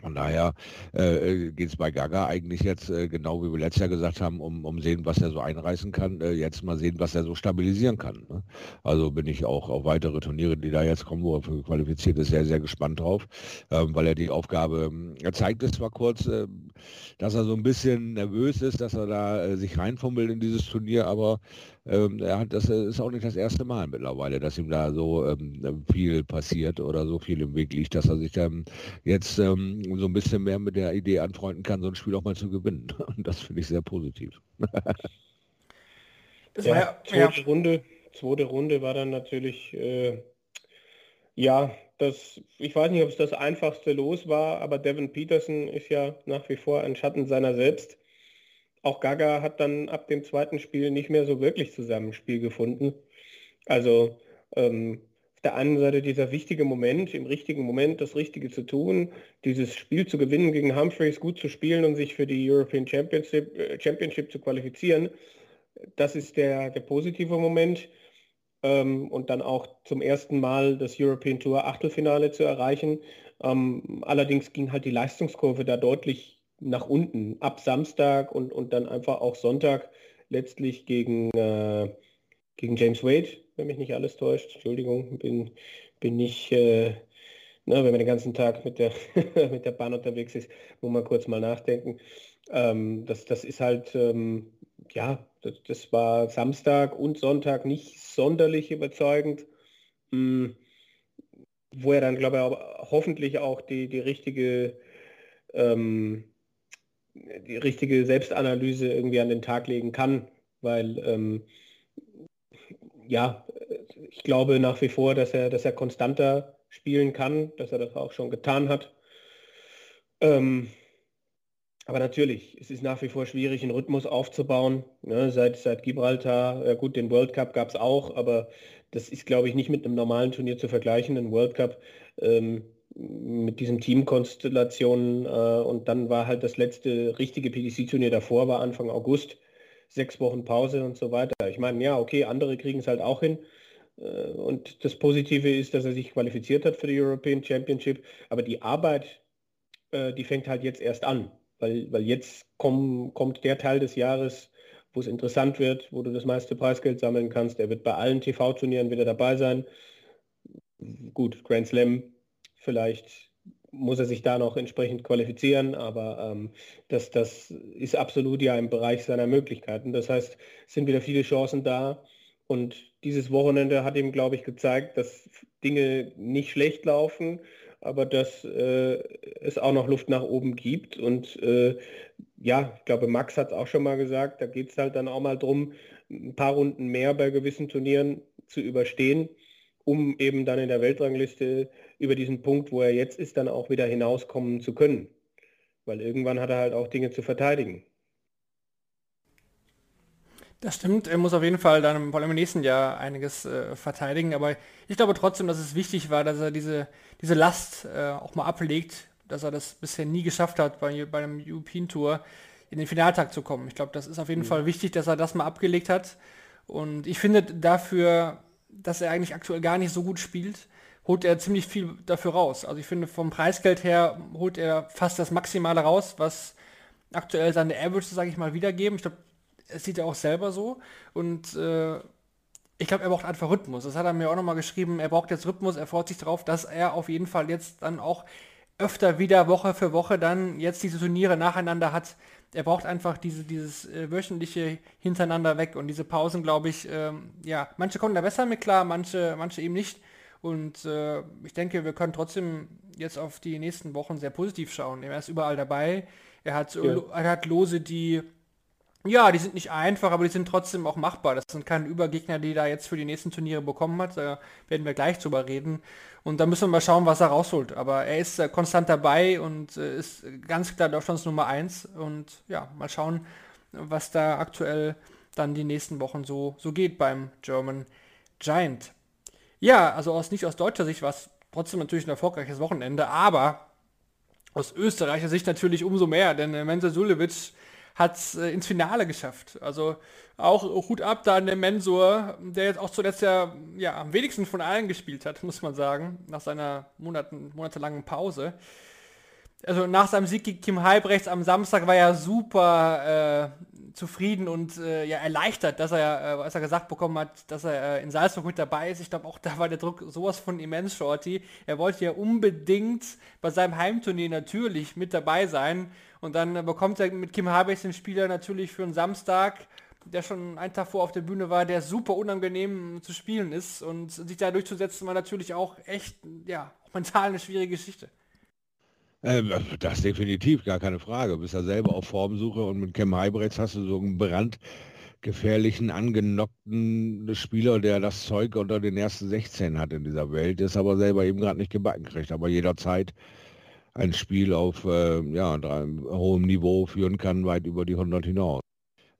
von daher äh, äh geht es bei Gaga eigentlich jetzt, äh, genau wie wir letztes Jahr gesagt haben, um, um sehen, was er so einreißen kann, äh, jetzt mal sehen, was er so stabilisieren kann. Ne? Also bin ich auch auf weitere Turniere, die da jetzt kommen, wo er für qualifiziert ist, sehr, sehr gespannt drauf, ähm, weil er die Aufgabe, ähm, er zeigt es zwar kurz, äh, dass er so ein bisschen nervös ist, dass er da äh, sich reinfummelt in dieses Turnier, aber ähm, er hat, das ist auch nicht das erste Mal mittlerweile, dass ihm da so ähm, viel passiert oder so viel im Weg liegt, dass er sich dann jetzt ähm, so ein bisschen mehr mit der Idee anfreunden kann, so ein Spiel auch mal zu gewinnen. Und das finde ich sehr positiv. das ja, ja, zweite, ja. Runde, zweite Runde war dann natürlich, äh, ja, das, ich weiß nicht, ob es das einfachste Los war, aber Devin Peterson ist ja nach wie vor ein Schatten seiner selbst auch Gaga hat dann ab dem zweiten Spiel nicht mehr so wirklich Zusammenspiel gefunden. Also ähm, auf der einen Seite dieser wichtige Moment, im richtigen Moment das Richtige zu tun, dieses Spiel zu gewinnen gegen Humphreys, gut zu spielen und sich für die European Championship, äh, Championship zu qualifizieren, das ist der, der positive Moment. Ähm, und dann auch zum ersten Mal das European Tour Achtelfinale zu erreichen. Ähm, allerdings ging halt die Leistungskurve da deutlich nach unten ab Samstag und, und dann einfach auch Sonntag letztlich gegen, äh, gegen James Wade, wenn mich nicht alles täuscht. Entschuldigung, bin, bin nicht, äh, na, wenn man den ganzen Tag mit der, mit der Bahn unterwegs ist, muss man kurz mal nachdenken. Ähm, das, das ist halt, ähm, ja, das, das, war Samstag und Sonntag nicht sonderlich überzeugend. Hm, wo er dann, glaube ich, hoffentlich auch die, die richtige ähm, die richtige Selbstanalyse irgendwie an den Tag legen kann, weil ähm, ja, ich glaube nach wie vor, dass er, dass er konstanter spielen kann, dass er das auch schon getan hat. Ähm, aber natürlich, es ist nach wie vor schwierig, einen Rhythmus aufzubauen. Ne? Seit, seit Gibraltar, ja gut, den World Cup gab es auch, aber das ist, glaube ich, nicht mit einem normalen Turnier zu vergleichen. Ein World Cup ähm, mit diesen Teamkonstellationen äh, und dann war halt das letzte richtige PDC-Turnier davor, war Anfang August, sechs Wochen Pause und so weiter. Ich meine, ja, okay, andere kriegen es halt auch hin. Äh, und das Positive ist, dass er sich qualifiziert hat für die European Championship, aber die Arbeit, äh, die fängt halt jetzt erst an, weil, weil jetzt komm, kommt der Teil des Jahres, wo es interessant wird, wo du das meiste Preisgeld sammeln kannst. Er wird bei allen TV-Turnieren wieder dabei sein. Gut, Grand Slam Vielleicht muss er sich da noch entsprechend qualifizieren, aber ähm, das, das ist absolut ja im Bereich seiner Möglichkeiten. Das heißt, es sind wieder viele Chancen da und dieses Wochenende hat ihm, glaube ich, gezeigt, dass Dinge nicht schlecht laufen, aber dass äh, es auch noch Luft nach oben gibt. Und äh, ja, ich glaube, Max hat es auch schon mal gesagt, da geht es halt dann auch mal darum, ein paar Runden mehr bei gewissen Turnieren zu überstehen, um eben dann in der Weltrangliste über diesen Punkt, wo er jetzt ist, dann auch wieder hinauskommen zu können. Weil irgendwann hat er halt auch Dinge zu verteidigen. Das stimmt, er muss auf jeden Fall dann vor allem im nächsten Jahr einiges äh, verteidigen, aber ich glaube trotzdem, dass es wichtig war, dass er diese, diese Last äh, auch mal ablegt, dass er das bisher nie geschafft hat, bei, bei einem European Tour in den Finaltag zu kommen. Ich glaube, das ist auf jeden mhm. Fall wichtig, dass er das mal abgelegt hat. Und ich finde dafür, dass er eigentlich aktuell gar nicht so gut spielt, holt er ziemlich viel dafür raus. Also ich finde, vom Preisgeld her holt er fast das Maximale raus, was aktuell seine Average, sage ich mal, wiedergeben. Ich glaube, es sieht er auch selber so. Und äh, ich glaube, er braucht einfach Rhythmus. Das hat er mir auch nochmal geschrieben. Er braucht jetzt Rhythmus. Er freut sich darauf, dass er auf jeden Fall jetzt dann auch öfter wieder Woche für Woche dann jetzt diese Turniere nacheinander hat. Er braucht einfach diese, dieses äh, wöchentliche hintereinander weg und diese Pausen, glaube ich, ähm, ja, manche kommen da besser mit klar, manche, manche eben nicht. Und äh, ich denke, wir können trotzdem jetzt auf die nächsten Wochen sehr positiv schauen. Er ist überall dabei. Er hat, ja. er hat Lose, die Ja, die sind nicht einfach, aber die sind trotzdem auch machbar. Das sind keine Übergegner, die da jetzt für die nächsten Turniere bekommen hat. Da werden wir gleich drüber reden. Und da müssen wir mal schauen, was er rausholt. Aber er ist äh, konstant dabei und äh, ist ganz klar Deutschlands Nummer 1. Und ja, mal schauen, was da aktuell dann die nächsten Wochen so, so geht beim German Giant. Ja, also aus, nicht aus deutscher Sicht war es trotzdem natürlich ein erfolgreiches Wochenende, aber aus österreichischer Sicht natürlich umso mehr, denn äh, Mensa Sulevic hat es äh, ins Finale geschafft. Also auch Hut ab da an den Mensur, der jetzt auch zuletzt ja, ja am wenigsten von allen gespielt hat, muss man sagen, nach seiner Monaten, monatelangen Pause. Also nach seinem Sieg gegen Kim Halbrechts am Samstag war er super äh, zufrieden und äh, ja, erleichtert, dass er, äh, als er gesagt bekommen hat, dass er äh, in Salzburg mit dabei ist. Ich glaube, auch da war der Druck sowas von immens, Shorty. Er wollte ja unbedingt bei seinem Heimturnier natürlich mit dabei sein und dann bekommt er mit Kim Habeck den Spieler natürlich für einen Samstag, der schon einen Tag vor auf der Bühne war, der super unangenehm zu spielen ist und sich da durchzusetzen war natürlich auch echt, ja, mental eine schwierige Geschichte. Ähm, das definitiv, gar keine Frage. Du bist ja selber auf Formsuche und mit Cam Heibretz hast du so einen brandgefährlichen, angenockten Spieler, der das Zeug unter den ersten 16 hat in dieser Welt, ist aber selber eben gerade nicht gebacken kriegt, aber jederzeit ein Spiel auf äh, ja, hohem Niveau führen kann, weit über die 100 hinaus.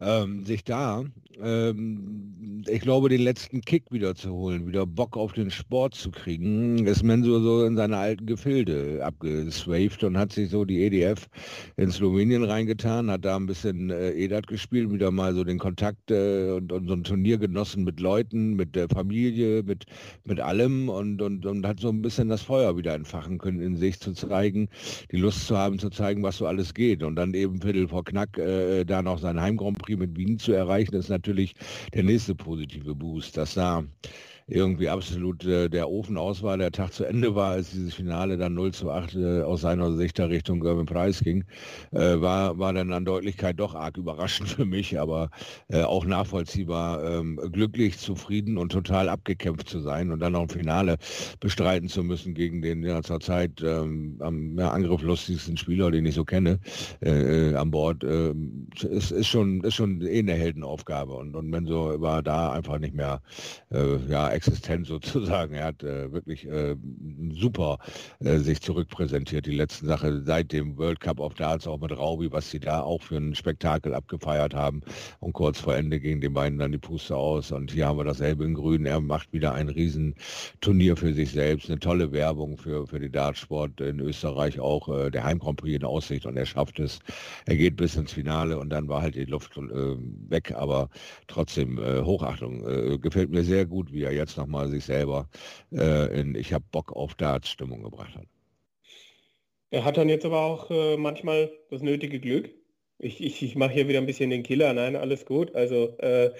Ähm, sich da ähm, ich glaube, den letzten Kick wieder zu holen, wieder Bock auf den Sport zu kriegen, ist Mensur so in seine alten Gefilde abgeswaved und hat sich so die EDF in Slowenien reingetan, hat da ein bisschen äh, EDAT gespielt, wieder mal so den Kontakt äh, und, und, so ein Turnier genossen mit Leuten, mit der Familie, mit, mit allem und, und, und hat so ein bisschen das Feuer wieder entfachen können, in sich zu zeigen, die Lust zu haben, zu zeigen, was so alles geht. Und dann eben Viertel vor Knack äh, da noch sein Heim Grand Prix mit Wien zu erreichen, ist natürlich der nächste positive Boost, dass da irgendwie absolut äh, der Ofen aus war, der Tag zu Ende war, als dieses Finale dann 0 zu 8 äh, aus seiner Sicht da Richtung Gerben Preis ging, äh, war, war dann an Deutlichkeit doch arg überraschend für mich, aber äh, auch nachvollziehbar, ähm, glücklich, zufrieden und total abgekämpft zu sein und dann noch ein Finale bestreiten zu müssen gegen den ja zurzeit ähm, am ja, angrifflustigsten Spieler, den ich so kenne, äh, äh, an Bord, ähm, ist, ist, schon, ist schon eh eine Heldenaufgabe und, und wenn so war da einfach nicht mehr ja, existent sozusagen. Er hat äh, wirklich äh, super äh, sich zurückpräsentiert, die letzten Sache seit dem World Cup of Darts, auch mit Raubi, was sie da auch für ein Spektakel abgefeiert haben. Und kurz vor Ende gingen den beiden dann die Puste aus. Und hier haben wir dasselbe in Grün. Er macht wieder ein Riesenturnier für sich selbst, eine tolle Werbung für, für die Dartsport in Österreich auch, äh, der Heim Grand Prix in Aussicht und er schafft es. Er geht bis ins Finale und dann war halt die Luft äh, weg, aber trotzdem äh, Hochachtung. Gefällt mir sehr gut, wie er jetzt jetzt nochmal sich selber äh, in Ich habe Bock auf Darts-Stimmung gebracht hat. Er hat dann jetzt aber auch äh, manchmal das nötige Glück. Ich, ich, ich mache hier wieder ein bisschen den Killer. Nein, alles gut. Also äh,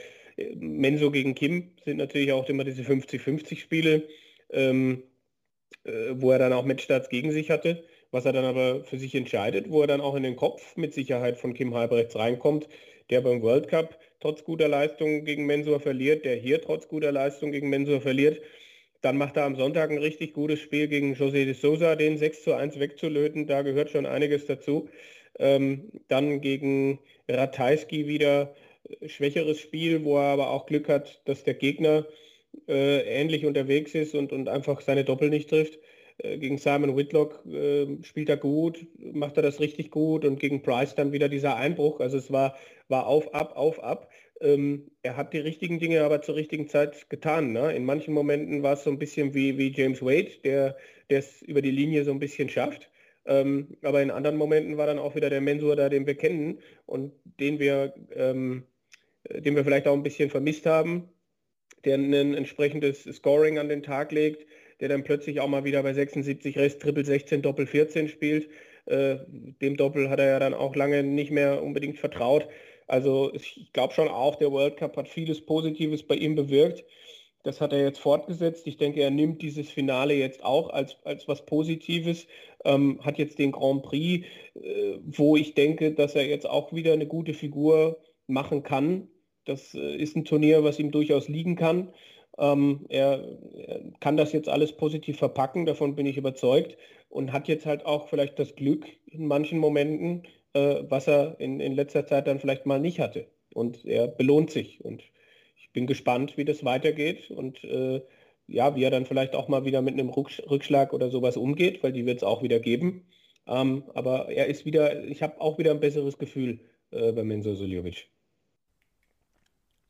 Menso gegen Kim sind natürlich auch immer diese 50-50 Spiele, ähm, äh, wo er dann auch Matchstarts gegen sich hatte, was er dann aber für sich entscheidet, wo er dann auch in den Kopf mit Sicherheit von Kim Halbrechts reinkommt, der beim World Cup trotz guter Leistung gegen Mensur verliert, der hier trotz guter Leistung gegen Mensur verliert. Dann macht er am Sonntag ein richtig gutes Spiel gegen José de Sousa, den 6 zu 1 wegzulöten. Da gehört schon einiges dazu. Ähm, dann gegen Ratajski wieder schwächeres Spiel, wo er aber auch Glück hat, dass der Gegner äh, ähnlich unterwegs ist und, und einfach seine Doppel nicht trifft. Äh, gegen Simon Whitlock äh, spielt er gut, macht er das richtig gut und gegen Price dann wieder dieser Einbruch. Also es war, war auf, ab, auf, ab. Ähm, er hat die richtigen Dinge aber zur richtigen Zeit getan. Ne? In manchen Momenten war es so ein bisschen wie, wie James Wade, der es über die Linie so ein bisschen schafft. Ähm, aber in anderen Momenten war dann auch wieder der Mensur da, den wir kennen und den wir, ähm, den wir vielleicht auch ein bisschen vermisst haben, der ein entsprechendes Scoring an den Tag legt, der dann plötzlich auch mal wieder bei 76 Rest, Triple 16, Doppel 14 spielt. Äh, dem Doppel hat er ja dann auch lange nicht mehr unbedingt vertraut. Also ich glaube schon auch, der World Cup hat vieles Positives bei ihm bewirkt. Das hat er jetzt fortgesetzt. Ich denke, er nimmt dieses Finale jetzt auch als, als was Positives, ähm, hat jetzt den Grand Prix, äh, wo ich denke, dass er jetzt auch wieder eine gute Figur machen kann. Das äh, ist ein Turnier, was ihm durchaus liegen kann. Ähm, er, kann das jetzt alles positiv verpacken, davon bin ich überzeugt und hat jetzt halt auch vielleicht das Glück in manchen Momenten, äh, was er in, in letzter Zeit dann vielleicht mal nicht hatte. Und er belohnt sich und ich bin gespannt, wie das weitergeht und äh, ja, wie er dann vielleicht auch mal wieder mit einem Rückschlag oder sowas umgeht, weil die wird es auch wieder geben. Ähm, aber er ist wieder, ich habe auch wieder ein besseres Gefühl äh, bei Menzo Suljovic.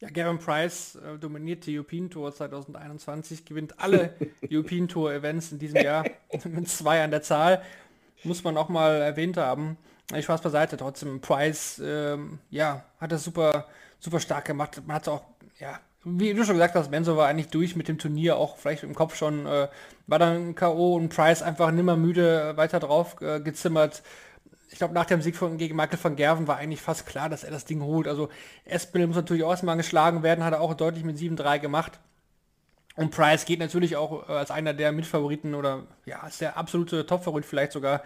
Ja, Gavin Price äh, dominiert die European Tour 2021, gewinnt alle European Tour Events in diesem Jahr mit zwei an der Zahl. Muss man auch mal erwähnt haben. Ich Spaß beiseite, trotzdem Price, ähm, ja, hat das super, super stark gemacht. Man hat auch, ja, wie du schon gesagt hast, Benzo war eigentlich durch mit dem Turnier, auch vielleicht im Kopf schon, äh, war dann K.O. und Price einfach nimmer müde weiter drauf äh, gezimmert ich glaube, nach dem Sieg von, gegen Michael van Gerven war eigentlich fast klar, dass er das Ding holt. Also Espinel muss natürlich auch erstmal geschlagen werden, hat er auch deutlich mit 7-3 gemacht. Und Price geht natürlich auch äh, als einer der Mitfavoriten oder ja, als der absolute Topfavorit vielleicht sogar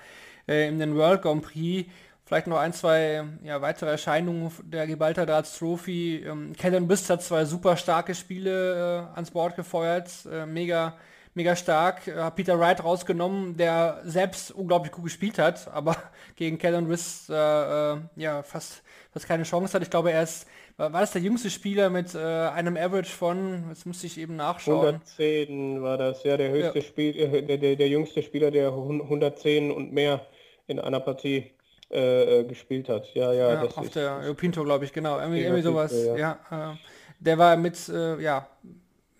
äh, in den World Grand Prix. Vielleicht noch ein, zwei ja, weitere Erscheinungen der Gibraltar Darts Trophy. Ähm, Kellen Bist hat zwei super starke Spiele äh, ans Board gefeuert. Äh, mega mega stark. Äh, Peter Wright rausgenommen, der selbst unglaublich gut gespielt hat, aber gegen Kellen Riss äh, äh, ja fast, fast keine Chance hat. Ich glaube, er ist, war, war das der jüngste Spieler mit äh, einem Average von, jetzt müsste ich eben nachschauen. 110 war das, ja, der höchste ja. Spiel, äh, der, der, der jüngste Spieler, der 110 und mehr in einer Partie äh, gespielt hat. Ja, ja, ja auf ist, der Tour, glaube ich, genau. Irgendwie, irgendwie sowas. Ja, ja der war mit, ja,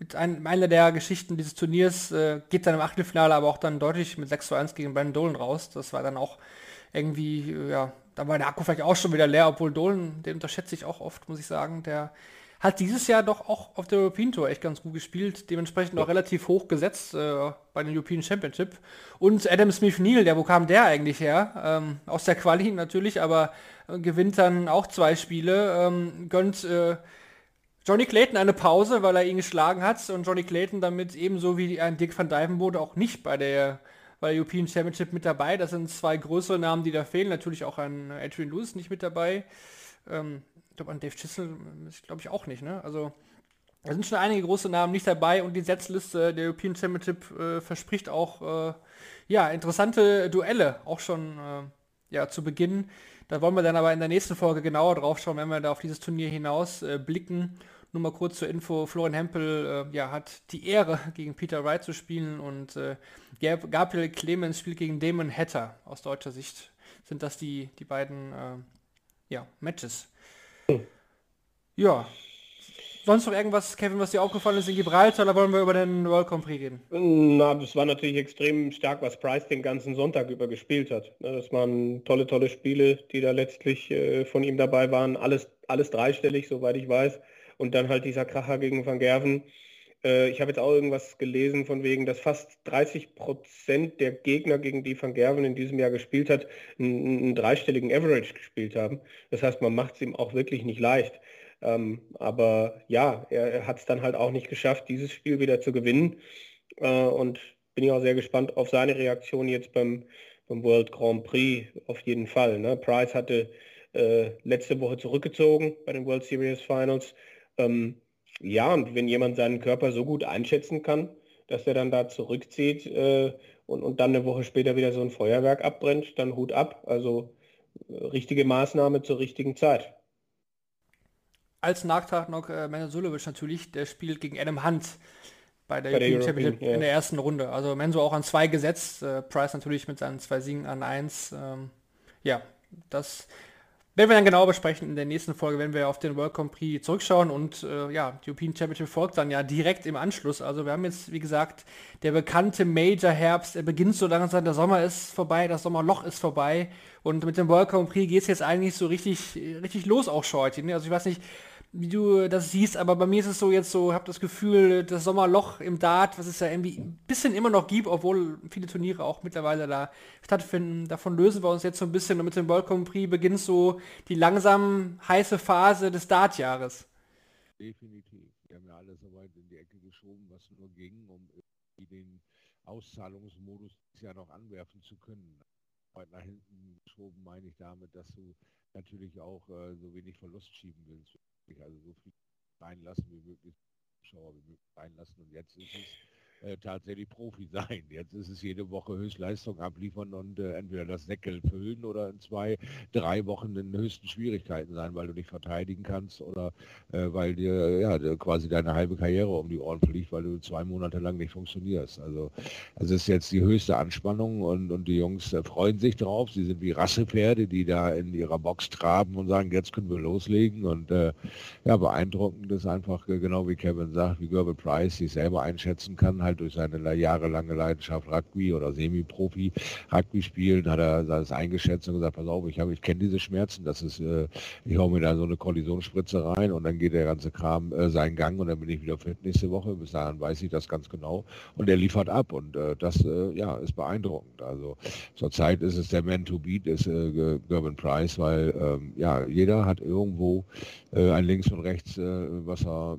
mit ein, einer der Geschichten dieses Turniers äh, geht dann im Achtelfinale aber auch dann deutlich mit 6 zu 1 gegen Brandon Dolan raus. Das war dann auch irgendwie, äh, ja, da war der Akku vielleicht auch schon wieder leer, obwohl Dolan, den unterschätze ich auch oft, muss ich sagen. Der hat dieses Jahr doch auch auf der European Tour echt ganz gut gespielt, dementsprechend auch relativ hoch gesetzt äh, bei den European Championship. Und Adam Smith Neal, der, wo kam der eigentlich her? Ähm, aus der Quali natürlich, aber äh, gewinnt dann auch zwei Spiele, ähm, gönnt äh, Johnny Clayton eine Pause, weil er ihn geschlagen hat und Johnny Clayton damit ebenso wie ein Dick van Dijvenbode auch nicht bei der, bei der European Championship mit dabei. Das sind zwei größere Namen, die da fehlen. Natürlich auch ein Adrian Lewis nicht mit dabei. Ähm, ich glaube, an Dave Chisel glaube ich auch nicht. Ne? Also da sind schon einige große Namen nicht dabei und die Setzliste der European Championship äh, verspricht auch äh, ja, interessante Duelle, auch schon äh, ja, zu Beginn. Da wollen wir dann aber in der nächsten Folge genauer drauf schauen, wenn wir da auf dieses Turnier hinaus äh, blicken. Nur mal kurz zur Info, Florian Hempel äh, ja, hat die Ehre, gegen Peter Wright zu spielen und äh, Gabriel Clemens spielt gegen Damon Hatter. Aus deutscher Sicht sind das die, die beiden äh, ja, Matches. Ja. Sonst noch irgendwas, Kevin, was dir aufgefallen ist in Gibraltar, oder wollen wir über den World Grand reden? Na, das war natürlich extrem stark, was Price den ganzen Sonntag über gespielt hat. Ne, das waren tolle, tolle Spiele, die da letztlich äh, von ihm dabei waren. Alles, alles dreistellig, soweit ich weiß und dann halt dieser Kracher gegen Van Gerven. Äh, ich habe jetzt auch irgendwas gelesen von wegen, dass fast 30 Prozent der Gegner, gegen die Van Gerven in diesem Jahr gespielt hat, einen, einen dreistelligen Average gespielt haben. Das heißt, man macht es ihm auch wirklich nicht leicht. Ähm, aber ja, er, er hat es dann halt auch nicht geschafft, dieses Spiel wieder zu gewinnen. Äh, und bin ich auch sehr gespannt auf seine Reaktion jetzt beim, beim World Grand Prix auf jeden Fall. Ne? Price hatte äh, letzte Woche zurückgezogen bei den World Series Finals, ähm, ja, und wenn jemand seinen Körper so gut einschätzen kann, dass er dann da zurückzieht äh, und, und dann eine Woche später wieder so ein Feuerwerk abbrennt, dann Hut ab. Also äh, richtige Maßnahme zur richtigen Zeit. Als Nachtrag noch äh, Mensulovic natürlich, der spielt gegen Adam Hunt bei der, bei der European Championship ja. in der ersten Runde. Also Menzo auch an zwei gesetzt, äh, Price natürlich mit seinen zwei Siegen an eins. Ähm, ja, das werden wir dann genau besprechen in der nächsten Folge, wenn wir auf den World Grand Prix zurückschauen und äh, ja, die European Championship folgt dann ja direkt im Anschluss. Also wir haben jetzt, wie gesagt, der bekannte Major Herbst, er beginnt so langsam, der Sommer ist vorbei, das Sommerloch ist vorbei und mit dem World Grand Prix geht es jetzt eigentlich so richtig, richtig los auch schon heute. Ne? Also ich weiß nicht, wie du das siehst, aber bei mir ist es so jetzt so, habe das Gefühl, das Sommerloch im Dart, was es ja irgendwie ein bisschen immer noch gibt, obwohl viele Turniere auch mittlerweile da stattfinden, davon lösen wir uns jetzt so ein bisschen und mit dem World Grand Prix beginnt so die langsam heiße Phase des Dartjahres. Definitiv. Wir haben ja alles so weit in die Ecke geschoben, was nur ging, um den Auszahlungsmodus ja noch anwerfen zu können. Weit nach hinten geschoben meine ich damit, dass du natürlich auch äh, so wenig Verlust schieben willst also so viel reinlassen wie möglich Zuschauer reinlassen und jetzt ist es äh, tatsächlich Profi sein. Jetzt ist es jede Woche Höchstleistung abliefern und äh, entweder das Deckel füllen oder in zwei, drei Wochen in höchsten Schwierigkeiten sein, weil du nicht verteidigen kannst oder äh, weil dir ja quasi deine halbe Karriere um die Ohren fliegt, weil du zwei Monate lang nicht funktionierst. Also es ist jetzt die höchste Anspannung und, und die Jungs äh, freuen sich drauf. Sie sind wie Rassepferde, die da in ihrer Box traben und sagen, jetzt können wir loslegen und äh, ja, beeindruckend ist einfach, genau wie Kevin sagt, wie Gerber Price sich selber einschätzen kann, halt durch seine jahrelange Leidenschaft Rugby oder Semi-Profi Rugby spielen, hat er das eingeschätzt und gesagt, pass auf, ich, ich kenne diese Schmerzen, das ist, äh, ich hau mir da so eine Kollisionsspritze rein und dann geht der ganze Kram äh, seinen Gang und dann bin ich wieder fit nächste Woche. Bis dahin weiß ich das ganz genau und er liefert ab und äh, das äh, ja, ist beeindruckend. Also zurzeit ist es der Man to Beat, ist äh, Gerben Price, weil ähm, ja, jeder hat irgendwo äh, ein links und rechts, was er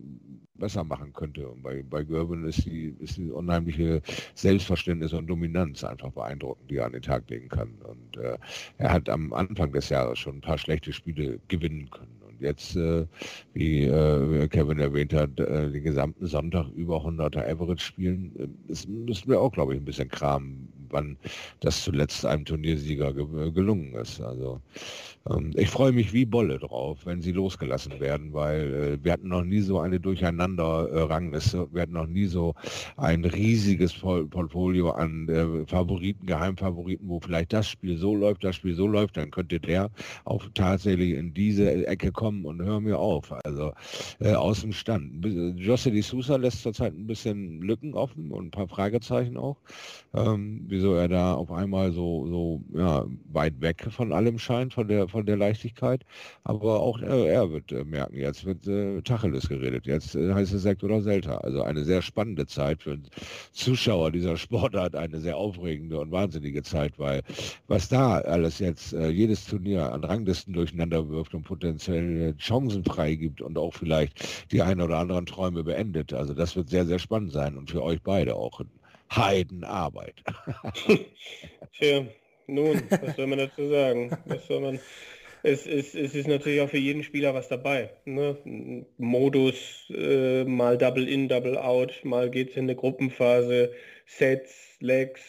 besser machen könnte. Und bei, bei Gerben ist die, ist die unheimliche Selbstverständnis und Dominanz einfach beeindruckend, die er an den Tag legen kann. Und äh, er hat am Anfang des Jahres schon ein paar schlechte Spiele gewinnen können. Und jetzt, äh, wie äh, Kevin erwähnt hat, äh, den gesamten Sonntag über 100er Average spielen, das müssen wir auch, glaube ich, ein bisschen kramen, wann das zuletzt einem Turniersieger ge gelungen ist. Also ähm, ich freue mich wie Bolle drauf, wenn sie losgelassen werden, weil äh, wir hatten noch nie so eine Durcheinander-Rangliste, wir hatten noch nie so ein riesiges Portfolio an äh, Favoriten, Geheimfavoriten, wo vielleicht das Spiel so läuft, das Spiel so läuft, dann könnte der auch tatsächlich in diese Ecke kommen und hör mir auf. Also äh, aus dem Stand. José de Sousa lässt zurzeit ein bisschen Lücken offen und ein paar Fragezeichen auch, ähm, wieso er da auf einmal so, so ja, weit weg von allem scheint, von der von der Leichtigkeit. Aber auch äh, er wird äh, merken, jetzt wird äh, Tacheles geredet. Jetzt äh, heißt es Sekt oder Selta. Also eine sehr spannende Zeit für Zuschauer dieser Sportart, eine sehr aufregende und wahnsinnige Zeit, weil was da alles jetzt äh, jedes Turnier an Ranglisten durcheinander wirft und potenziell Chancen freigibt und auch vielleicht die ein oder anderen Träume beendet. Also das wird sehr, sehr spannend sein und für euch beide auch Heidenarbeit. Tja, nun, was soll man dazu sagen? Was soll man... Es ist, es ist natürlich auch für jeden Spieler was dabei. Ne? Modus, äh, mal Double In, Double Out, mal geht es in eine Gruppenphase, Sets, Legs,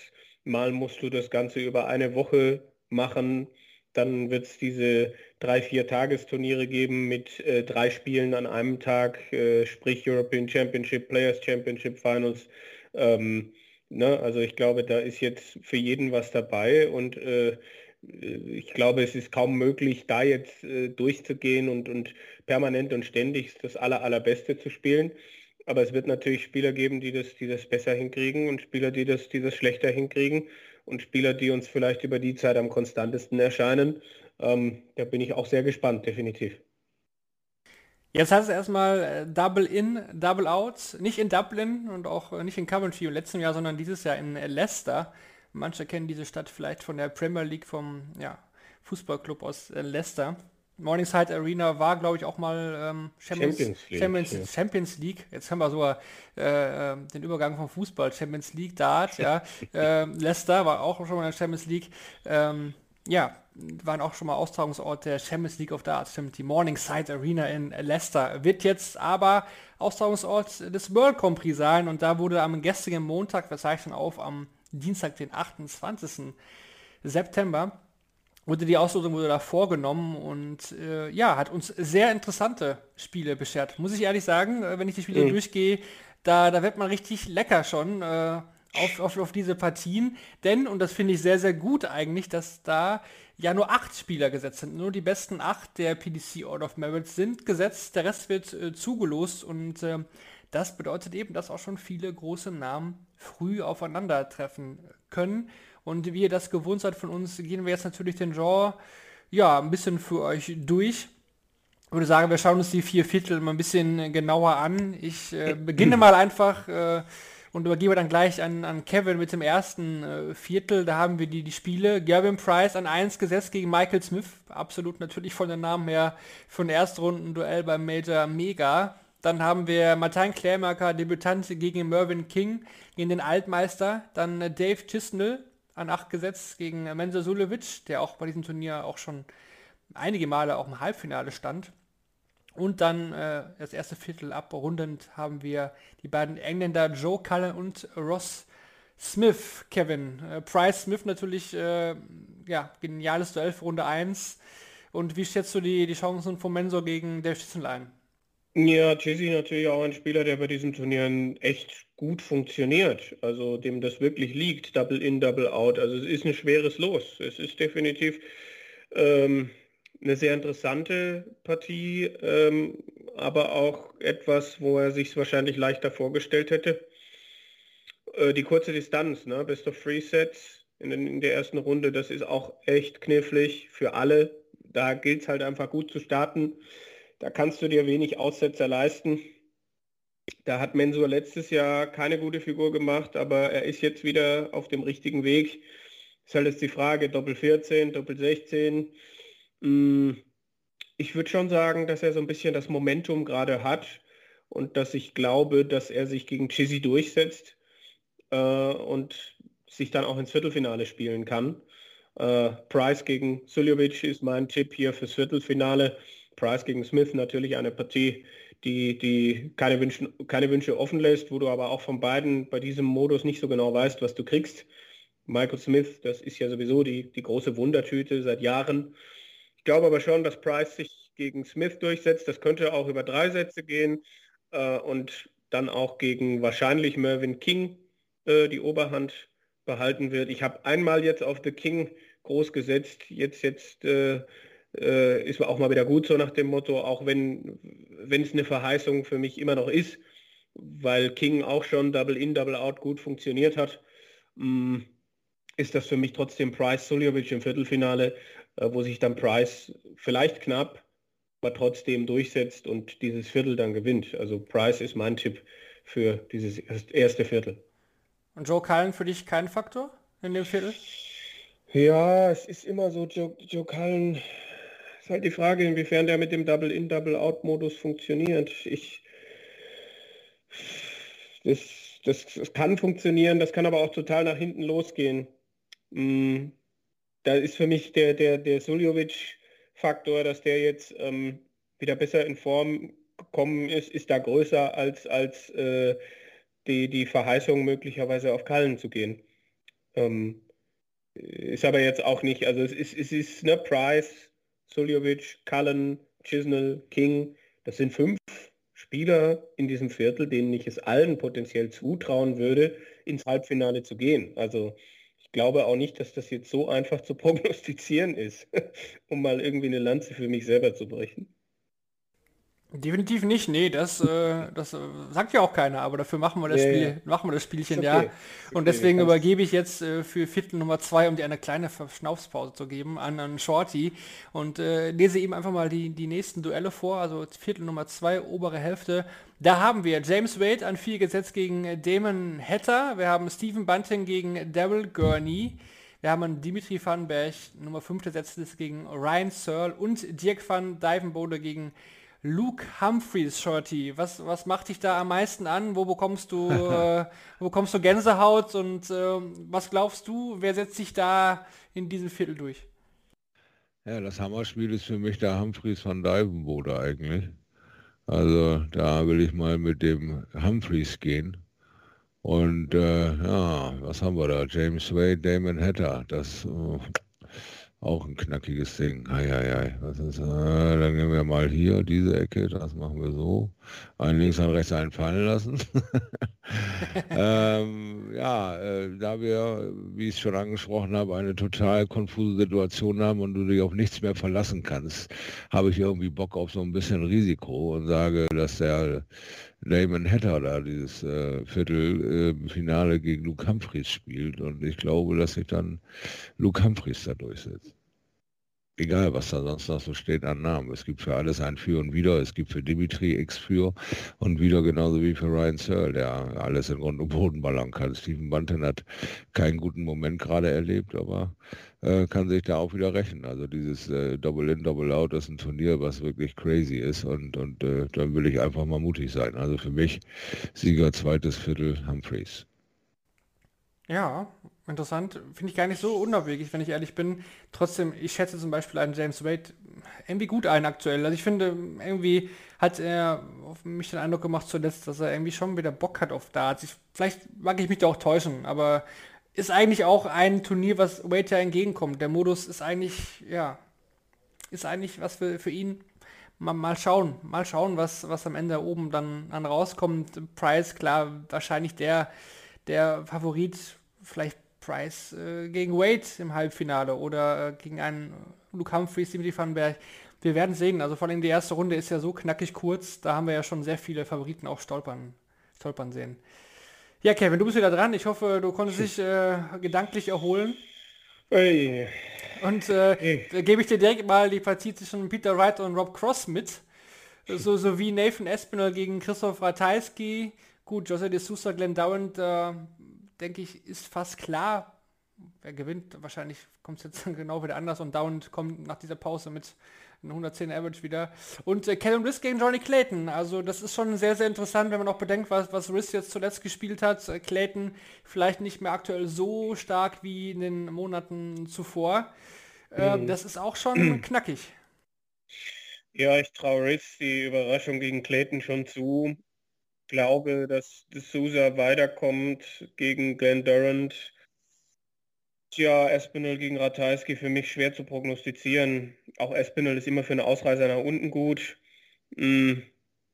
mal musst du das Ganze über eine Woche machen. Dann wird es diese drei, vier Tagesturniere geben mit äh, drei Spielen an einem Tag, äh, sprich European Championship, Players Championship Finals. Ähm, Ne? Also ich glaube, da ist jetzt für jeden was dabei und äh, ich glaube, es ist kaum möglich, da jetzt äh, durchzugehen und, und permanent und ständig das aller, allerbeste zu spielen. Aber es wird natürlich Spieler geben, die das, die das besser hinkriegen und Spieler, die das, die das schlechter hinkriegen und Spieler, die uns vielleicht über die Zeit am konstantesten erscheinen. Ähm, da bin ich auch sehr gespannt, definitiv. Jetzt heißt es erstmal äh, Double In, Double Out, nicht in Dublin und auch äh, nicht in Coventry im letzten Jahr, sondern dieses Jahr in äh, Leicester. Manche kennen diese Stadt vielleicht von der Premier League vom ja, Fußballclub aus Leicester. Morningside Arena war, glaube ich, auch mal ähm, Champions, Champions, League, Champions, ja. Champions, League. Jetzt haben wir sogar äh, den Übergang vom Fußball, Champions League, Dart, ja. äh, Leicester war auch schon mal in der Champions League. Ähm, ja, waren auch schon mal Austragungsort der Champions League of Darts, stimmt, die Morningside Arena in Leicester. Wird jetzt aber Austragungsort des World Grand Prix sein und da wurde am gestrigen Montag, wir zeichnen auf, am Dienstag, den 28. September, wurde die Auslosung wurde da vorgenommen und äh, ja, hat uns sehr interessante Spiele beschert. Muss ich ehrlich sagen, äh, wenn ich die Spiele mhm. durchgehe, da, da wird man richtig lecker schon. Äh, auf, auf, auf diese Partien. Denn, und das finde ich sehr, sehr gut eigentlich, dass da ja nur acht Spieler gesetzt sind. Nur die besten acht der PDC Order of Merit sind gesetzt. Der Rest wird äh, zugelost und äh, das bedeutet eben, dass auch schon viele große Namen früh aufeinandertreffen können. Und wie ihr das gewohnt seid von uns, gehen wir jetzt natürlich den Genre ja ein bisschen für euch durch. Ich würde sagen, wir schauen uns die vier Viertel mal ein bisschen genauer an. Ich äh, beginne mal einfach äh, und übergebe dann gleich an, an Kevin mit dem ersten äh, Viertel. Da haben wir die, die Spiele. Gavin Price an 1 gesetzt gegen Michael Smith. Absolut natürlich von den Namen her für ein Erstrunden-Duell beim Major Mega. Dann haben wir Martin Klärmarker, Debütant gegen Mervyn King, gegen den Altmeister. Dann äh, Dave Chisnell an 8 gesetzt gegen äh, Mensa Sulevic, der auch bei diesem Turnier auch schon einige Male auch im Halbfinale stand. Und dann äh, das erste Viertel abrundend haben wir die beiden Engländer Joe Cullen und Ross Smith, Kevin. Äh, Price Smith natürlich, äh, ja, geniales Duell für Runde 1. Und wie schätzt du die, die Chancen von Mensor gegen Dave Schützenl? Ja, Jesse natürlich auch ein Spieler, der bei diesen Turnieren echt gut funktioniert. Also dem das wirklich liegt, Double in, Double out. Also es ist ein schweres Los. Es ist definitiv ähm, eine sehr interessante Partie, ähm, aber auch etwas, wo er sich wahrscheinlich leichter vorgestellt hätte. Äh, die kurze Distanz, ne? Best of Three Sets in, in der ersten Runde, das ist auch echt knifflig für alle. Da gilt es halt einfach gut zu starten. Da kannst du dir wenig Aussetzer leisten. Da hat Mensur letztes Jahr keine gute Figur gemacht, aber er ist jetzt wieder auf dem richtigen Weg. Ist halt jetzt die Frage, Doppel 14, Doppel 16. Hm, ich würde schon sagen, dass er so ein bisschen das Momentum gerade hat und dass ich glaube, dass er sich gegen Chizzy durchsetzt äh, und sich dann auch ins Viertelfinale spielen kann. Äh, Price gegen Suljovic ist mein Tipp hier fürs Viertelfinale. Price gegen Smith natürlich eine Partie, die, die keine, Wünsche, keine Wünsche offen lässt, wo du aber auch von beiden bei diesem Modus nicht so genau weißt, was du kriegst. Michael Smith, das ist ja sowieso die, die große Wundertüte seit Jahren. Ich glaube aber schon, dass Price sich gegen Smith durchsetzt. Das könnte auch über drei Sätze gehen äh, und dann auch gegen wahrscheinlich Mervyn King äh, die Oberhand behalten wird. Ich habe einmal jetzt auf The King groß gesetzt. Jetzt, jetzt äh, äh, ist auch mal wieder gut so nach dem Motto, auch wenn es eine Verheißung für mich immer noch ist, weil King auch schon Double In, Double Out gut funktioniert hat, mh, mm, ist das für mich trotzdem Price Suljovic im Viertelfinale, wo sich dann Price vielleicht knapp, aber trotzdem durchsetzt und dieses Viertel dann gewinnt. Also Price ist mein Tipp für dieses erste Viertel. Und Joe Cullen für dich kein Faktor in dem Viertel? Ja, es ist immer so, Joe, Joe Cullen ist halt die Frage, inwiefern der mit dem Double-In, Double-Out-Modus funktioniert. Ich, das, das, das, kann funktionieren, das kann aber auch total nach hinten losgehen. Mm, da ist für mich der, der, der Suljovic-Faktor, dass der jetzt ähm, wieder besser in Form gekommen ist, ist da größer als, als äh, die, die Verheißung möglicherweise auf Kallen zu gehen. Ähm, ist aber jetzt auch nicht, also es ist, es ist ne, Price, Suljovic, Cullen, Chisnell, King. Das sind fünf Spieler in diesem Viertel, denen ich es allen potenziell zutrauen würde, ins Halbfinale zu gehen. Also ich glaube auch nicht, dass das jetzt so einfach zu prognostizieren ist, um mal irgendwie eine Lanze für mich selber zu brechen. Definitiv nicht, nee, das, äh, das äh, sagt ja auch keiner, aber dafür machen wir das, ja, Spiel, ja. Machen wir das Spielchen, okay. ja. Und okay, deswegen übergebe ich jetzt äh, für Viertel Nummer zwei, um dir eine kleine Verschnaufspause zu geben, an, an Shorty und äh, lese ihm einfach mal die, die nächsten Duelle vor, also Viertel Nummer zwei, obere Hälfte. Da haben wir James Wade an vier gesetzt gegen Damon Hatter, wir haben Stephen Bunting gegen Daryl Gurney, wir haben Dimitri Vanberg, Nummer 5 gesetzt gegen Ryan Searle und Dirk van Dijvenbode gegen Luke Humphreys, Shorty, was, was macht dich da am meisten an? Wo bekommst du, äh, wo bekommst du Gänsehaut und äh, was glaubst du, wer setzt sich da in diesem Viertel durch? Ja, das Hammerspiel ist für mich der Humphreys von Divenbode eigentlich. Also da will ich mal mit dem Humphreys gehen. Und äh, ja, was haben wir da? James Wade, Damon Hatter. Das äh, auch ein knackiges Ding. Hei. Was ist, äh, dann gehen wir mal hier, diese Ecke, das machen wir so. Einen links und rechts einen fallen lassen. ähm, ja, äh, da wir, wie ich schon angesprochen habe, eine total konfuse Situation haben und du dich auf nichts mehr verlassen kannst, habe ich irgendwie Bock auf so ein bisschen Risiko und sage, dass der Damon Hatter da dieses äh, Viertelfinale äh, gegen Luke Humphreys spielt. Und ich glaube, dass sich dann Luke Humphreys da durchsetzt. Egal, was da sonst noch so steht an Namen. Es gibt für alles ein Für und Wider. Es gibt für Dimitri X für und wieder genauso wie für Ryan Searle, der alles in Grund und Boden ballern kann. Stephen Bunton hat keinen guten Moment gerade erlebt, aber äh, kann sich da auch wieder rächen. Also dieses äh, Double In, Double Out ist ein Turnier, was wirklich crazy ist und, und äh, dann will ich einfach mal mutig sein. Also für mich Sieger zweites Viertel Humphreys. Ja, interessant. Finde ich gar nicht so unabwegig, wenn ich ehrlich bin. Trotzdem, ich schätze zum Beispiel einen James Wade irgendwie gut ein aktuell. Also ich finde, irgendwie hat er auf mich den Eindruck gemacht zuletzt, dass er irgendwie schon wieder Bock hat auf Darts. Ich, vielleicht mag ich mich da auch täuschen, aber ist eigentlich auch ein Turnier, was Wade ja entgegenkommt. Der Modus ist eigentlich, ja, ist eigentlich was für, für ihn. Mal, mal schauen, mal schauen, was, was am Ende oben dann, dann rauskommt. Price, klar, wahrscheinlich der, der Favorit, vielleicht Price äh, gegen Wade im Halbfinale oder äh, gegen einen Luke Humphries, Dimitri Vandenberg. Wir werden sehen. Also vor allem die erste Runde ist ja so knackig kurz. Da haben wir ja schon sehr viele Favoriten auch stolpern, stolpern sehen. Ja, Kevin, du bist wieder dran. Ich hoffe, du konntest dich äh, gedanklich erholen. Hey. Und äh, gebe ich dir direkt mal die Partie zwischen Peter Wright und Rob Cross mit. So, so wie Nathan Espinel gegen Christoph Ratajski. Gut, Jose de Sousa, Glenn Dowland, äh, denke ich, ist fast klar. Wer gewinnt? Wahrscheinlich kommt es jetzt genau wieder anders und Dowland kommt nach dieser Pause mit 110 Average wieder. Und äh, Callum Riss gegen Johnny Clayton. Also das ist schon sehr, sehr interessant, wenn man auch bedenkt, was, was Riss jetzt zuletzt gespielt hat. Äh, Clayton vielleicht nicht mehr aktuell so stark wie in den Monaten zuvor. Äh, mhm. Das ist auch schon knackig. Ja, ich traue Riss die Überraschung gegen Clayton schon zu. Glaube, dass D'Souza weiterkommt gegen Glenn Durant Tja, Espinel gegen Ratajski für mich schwer zu prognostizieren. Auch Espinel ist immer für eine Ausreißer nach unten gut. Hm,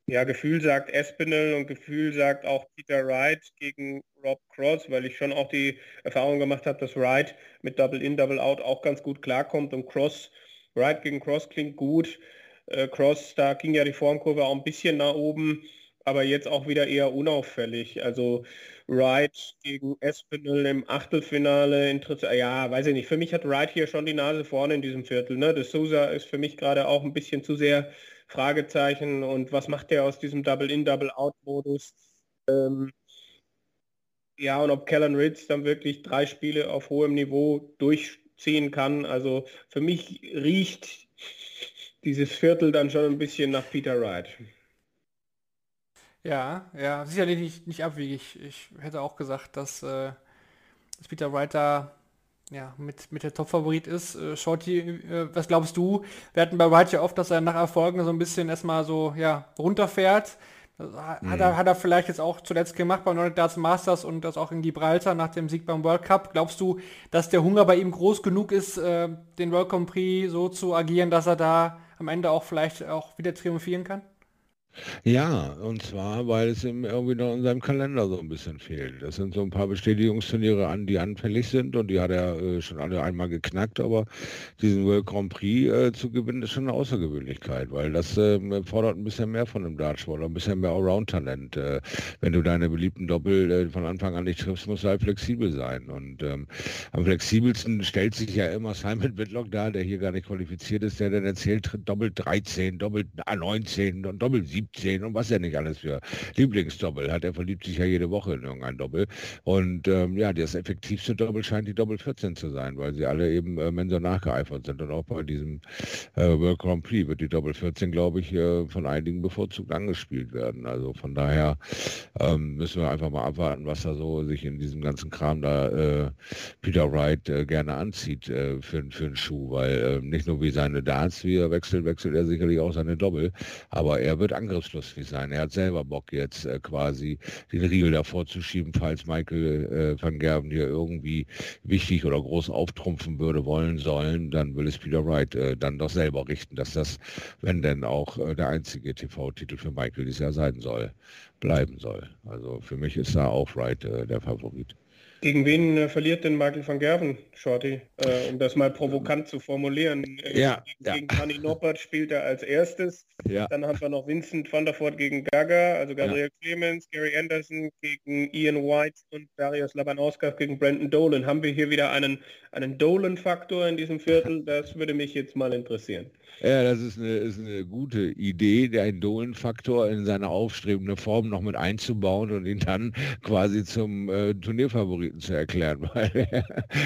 ja, Gefühl sagt Espinel und Gefühl sagt auch Peter Wright gegen Rob Cross, weil ich schon auch die Erfahrung gemacht habe, dass Wright mit Double In, Double Out auch ganz gut klarkommt und Cross, Wright gegen Cross klingt gut. Äh, Cross, da ging ja die Formkurve auch ein bisschen nach oben, aber jetzt auch wieder eher unauffällig. Also Wright gegen Espinel im Achtelfinale interessant. Ja, weiß ich nicht. Für mich hat Wright hier schon die Nase vorne in diesem Viertel. Ne? De Souza ist für mich gerade auch ein bisschen zu sehr Fragezeichen. Und was macht der aus diesem Double-In, Double-Out-Modus? Ähm, ja, und ob Kellen Ritz dann wirklich drei Spiele auf hohem Niveau durchziehen kann. Also für mich riecht dieses Viertel dann schon ein bisschen nach Peter Wright. Ja, ja, sicherlich nicht, nicht abwegig. Ich hätte auch gesagt, dass, äh, dass Peter Wright da ja, mit, mit der Top-Favorit ist. Äh, Shorty, äh, was glaubst du? Wir hatten bei Wright ja oft, dass er nach Erfolgen so ein bisschen erstmal so ja, runterfährt. Hat, mhm. er, hat er vielleicht jetzt auch zuletzt gemacht beim Nordic Darts Masters und das auch in Gibraltar nach dem Sieg beim World Cup. Glaubst du, dass der Hunger bei ihm groß genug ist, äh, den World Grand Prix so zu agieren, dass er da am Ende auch vielleicht auch wieder triumphieren kann? Ja, und zwar, weil es ihm irgendwie noch in seinem Kalender so ein bisschen fehlt. Das sind so ein paar Bestätigungsturniere an, die anfällig sind und die hat er äh, schon alle einmal geknackt, aber diesen World Grand Prix äh, zu gewinnen ist schon eine Außergewöhnlichkeit, weil das äh, fordert ein bisschen mehr von dem Dartsport, ein bisschen mehr Allround-Talent. Äh, wenn du deine beliebten Doppel äh, von Anfang an nicht triffst, musst du halt flexibel sein. Und ähm, am flexibelsten stellt sich ja immer Simon Whitlock da, der hier gar nicht qualifiziert ist, der dann erzählt, Doppel 13, Doppel 19 und Doppel 7 17 und was er nicht alles für Lieblingsdoppel hat. Er verliebt sich ja jede Woche in irgendein Doppel. Und ähm, ja, das effektivste Doppel scheint die Doppel 14 zu sein, weil sie alle eben äh, Mensur nachgeeifert sind. Und auch bei diesem äh, World Grand Prix wird die Doppel 14, glaube ich, äh, von einigen bevorzugt angespielt werden. Also von daher ähm, müssen wir einfach mal abwarten, was da so sich in diesem ganzen Kram da äh, Peter Wright äh, gerne anzieht äh, für, für einen Schuh, weil nicht nur wie seine Darts, wie er wechselt, wechselt er sicherlich auch seine Doppel, aber er wird angriffslustig angriffslustig sein. Er hat selber Bock jetzt äh, quasi den Riegel davor zu schieben, falls Michael äh, van Gerben hier irgendwie wichtig oder groß auftrumpfen würde, wollen sollen, dann will es Peter Wright äh, dann doch selber richten, dass das, wenn denn auch äh, der einzige TV-Titel für Michael dieses Jahr sein soll, bleiben soll. Also für mich ist da auch Wright äh, der Favorit. Gegen wen äh, verliert denn Michael van Gerven, Shorty? Äh, um das mal provokant zu formulieren. Äh, ja, gegen ja. Noppert spielt er als erstes. Ja. Dann haben wir noch Vincent van der Voort gegen Gaga, also Gabriel ja. Clemens, Gary Anderson gegen Ian White und Darius Labanauskas gegen Brandon Dolan. Haben wir hier wieder einen, einen Dolan-Faktor in diesem Viertel? Das würde mich jetzt mal interessieren. Ja, das ist eine, ist eine gute Idee, den Dolan-Faktor in seine aufstrebende Form noch mit einzubauen und ihn dann quasi zum äh, Turnierfavoriten Favoriten zu erklären, weil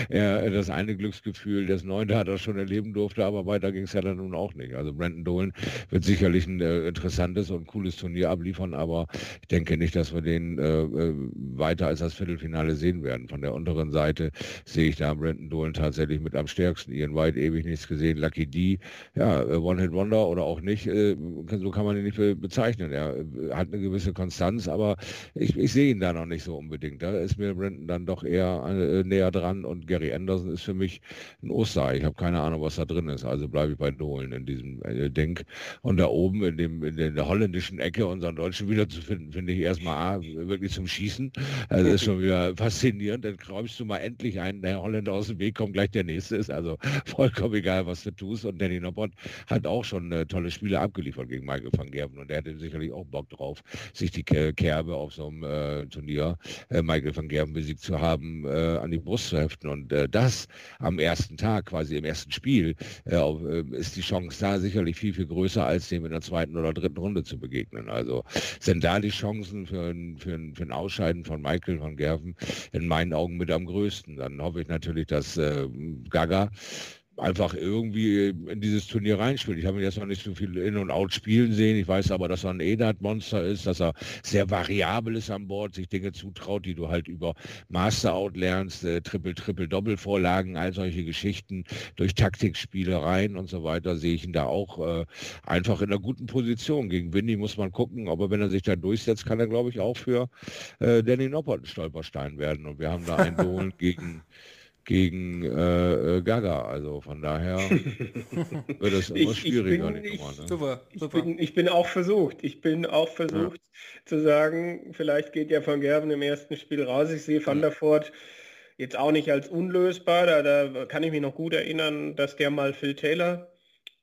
er, das eine Glücksgefühl, das neunte hat er schon erleben durfte, aber weiter ging es ja dann nun auch nicht. Also Brandon Dolan wird sicherlich ein äh, interessantes und cooles Turnier abliefern, aber ich denke nicht, dass wir den äh, äh weiter als das Viertelfinale sehen werden. Von der unteren Seite sehe ich da Brandon Dolan tatsächlich mit am stärksten. Ian White ewig nichts gesehen, Lucky D, ja, äh, One-Hit-Wonder oder auch nicht, äh, so kann man ihn nicht bezeichnen. Er hat eine gewisse Konstanz, aber ich, ich sehe ihn da noch nicht so unbedingt. Da ist mir Brandon dann doch eher äh, näher dran und Gary Anderson ist für mich ein Osterei. Ich habe keine Ahnung, was da drin ist. Also bleibe ich bei Dolan in diesem äh, Ding. Und da oben in, dem, in der holländischen Ecke unseren Deutschen wieder zu finden, finde ich erstmal A, wirklich zum Schießen. Also ist schon wieder faszinierend. Dann räumst du mal endlich einen, der Holländer aus dem Weg kommt, gleich der nächste ist. Also vollkommen egal, was du tust. Und Danny Noppert hat auch schon äh, tolle Spiele abgeliefert gegen Michael van Gerven. Und der hätte sicherlich auch Bock drauf, sich die Kerbe auf so einem äh, Turnier äh, Michael van Gerven besiegt zu haben, äh, an die Brust zu heften. Und äh, das am ersten Tag, quasi im ersten Spiel, äh, äh, ist die Chance da sicherlich viel, viel größer, als dem in der zweiten oder dritten Runde zu begegnen. Also sind da die Chancen für ein, für ein, für ein Ausscheiden von Michael van Gerven in meinen Augen mit am größten. Dann hoffe ich natürlich, dass äh, Gaga einfach irgendwie in dieses Turnier reinspielt. Ich habe ihn jetzt noch nicht so viel In- und Out spielen sehen. Ich weiß aber, dass er ein Edat-Monster ist, dass er sehr variabel ist an Bord, sich Dinge zutraut, die du halt über Master-Out lernst, äh, Triple, Triple, Doppel-Vorlagen, all solche Geschichten durch Taktikspielereien und so weiter, sehe ich ihn da auch äh, einfach in einer guten Position. Gegen Windy muss man gucken, aber wenn er sich da durchsetzt, kann er, glaube ich, auch für äh, Danny Noppert ein Stolperstein werden. Und wir haben da einen Dolan gegen gegen äh, äh, Gaga. Also von daher wird es immer ich, schwieriger. Ich bin, ich, Nummer, ne? super, super. Ich, bin, ich bin auch versucht. Ich bin auch versucht ja. zu sagen, vielleicht geht ja Van Gerven im ersten Spiel raus. Ich sehe Van der Voort jetzt auch nicht als unlösbar. Da, da kann ich mich noch gut erinnern, dass der mal Phil Taylor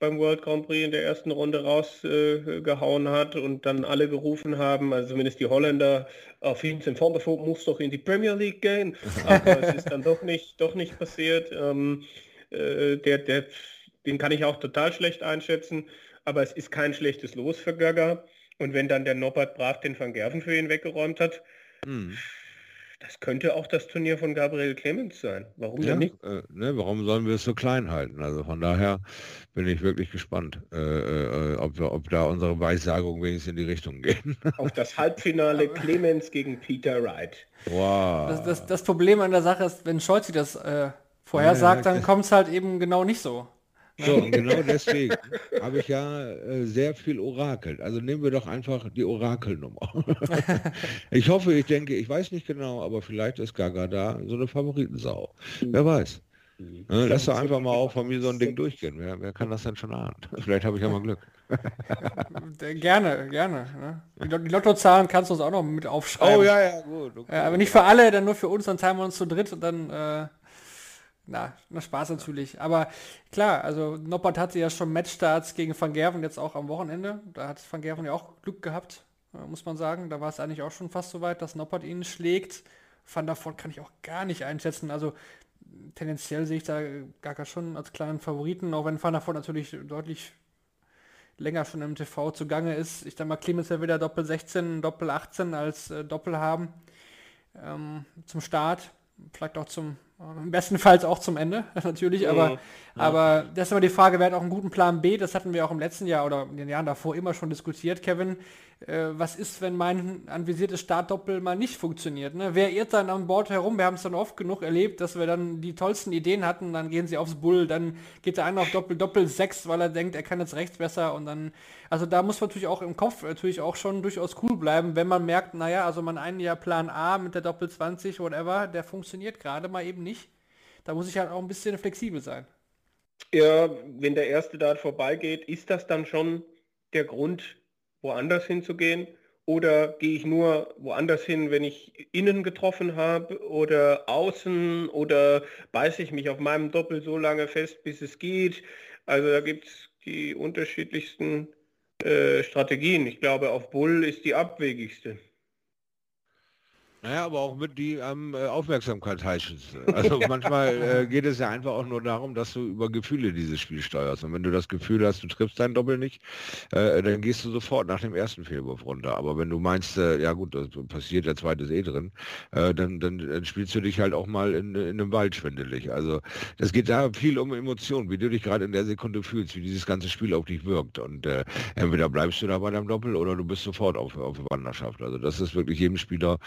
beim World Grand Prix in der ersten Runde rausgehauen äh, hat und dann alle gerufen haben, also zumindest die Holländer, auf Vincent van der Voort muss doch in die Premier League gehen. Aber es ist dann doch nicht, doch nicht passiert. Ähm, äh, der, der, den kann ich auch total schlecht einschätzen, aber es ist kein schlechtes Los für Gaga. Und wenn dann der Norbert Brav den Van Gerven für ihn weggeräumt hat, hm. Das könnte auch das Turnier von Gabriel Clemens sein. Warum ja, denn nicht? Äh, ne, warum sollen wir es so klein halten? Also von daher bin ich wirklich gespannt, äh, äh, ob, wir, ob da unsere Weissagungen wenigstens in die Richtung gehen. Auf das Halbfinale Clemens gegen Peter Wright. Wow. Das, das, das, Problem an der Sache ist, wenn Scholzi das äh, vorhersagt, ja, dann kommt es halt eben genau nicht so. So, und genau deswegen habe ich ja äh, sehr viel orakelt. Also nehmen wir doch einfach die Orakelnummer. ich hoffe, ich denke, ich weiß nicht genau, aber vielleicht ist Gaga da so eine Favoritensau. Wer weiß. Ne, lass doch einfach mal auch von mir so ein Ding durchgehen. Wer, wer kann das denn schon ahnen? Vielleicht habe ich ja mal Glück. gerne, gerne. Ne? Die Lottozahlen kannst du uns auch noch mit aufschreiben. Oh ja, ja, gut. Okay. Ja, aber nicht für alle, dann nur für uns, dann teilen wir uns zu dritt und dann äh, na, na Spaß natürlich. Aber klar, also Noppert hatte ja schon Matchstarts gegen Van Gerven jetzt auch am Wochenende. Da hat Van Gerven ja auch Glück gehabt, äh, muss man sagen. Da war es eigentlich auch schon fast so weit, dass Noppert ihn schlägt. Van der Voort kann ich auch gar nicht einschätzen. Also tendenziell sehe ich da gar schon als kleinen Favoriten, auch wenn Van der Voort natürlich deutlich länger schon im TV zugange ist. Ich denke mal, Clemens ja wieder Doppel 16, Doppel 18 als äh, Doppel haben ähm, zum Start. Vielleicht auch zum im besten Fall auch zum Ende, natürlich, aber, ja. aber das ist immer die Frage, wer hat auch einen guten Plan B, das hatten wir auch im letzten Jahr oder in den Jahren davor immer schon diskutiert, Kevin. Äh, was ist, wenn mein anvisiertes Startdoppel mal nicht funktioniert? Ne? Wer irrt dann an Bord herum? Wir haben es dann oft genug erlebt, dass wir dann die tollsten Ideen hatten, dann gehen sie aufs Bull, dann geht der eine auf Doppel, Doppel 6, weil er denkt, er kann jetzt rechts besser und dann, also da muss man natürlich auch im Kopf natürlich auch schon durchaus cool bleiben, wenn man merkt, naja, also man einen Jahr Plan A mit der Doppel 20, whatever, der funktioniert gerade mal eben nicht. Da muss ich halt auch ein bisschen flexibel sein. Ja, wenn der erste Dart vorbeigeht, ist das dann schon der Grund, woanders hinzugehen? Oder gehe ich nur woanders hin, wenn ich innen getroffen habe oder außen oder beiße ich mich auf meinem Doppel so lange fest, bis es geht? Also da gibt es die unterschiedlichsten äh, Strategien. Ich glaube, auf Bull ist die abwegigste. Naja, aber auch mit die am äh, Aufmerksamkeit heißen. Also manchmal äh, geht es ja einfach auch nur darum, dass du über Gefühle dieses Spiel steuerst. Und wenn du das Gefühl hast, du triffst dein Doppel nicht, äh, dann gehst du sofort nach dem ersten Fehlwurf runter. Aber wenn du meinst, äh, ja gut, das passiert, der zweite ist eh drin, äh, dann, dann, dann, spielst du dich halt auch mal in, in einem Wald schwindelig. Also das geht da viel um Emotionen, wie du dich gerade in der Sekunde fühlst, wie dieses ganze Spiel auf dich wirkt. Und äh, entweder bleibst du da bei deinem Doppel oder du bist sofort auf, auf Wanderschaft. Also das ist wirklich jedem Spieler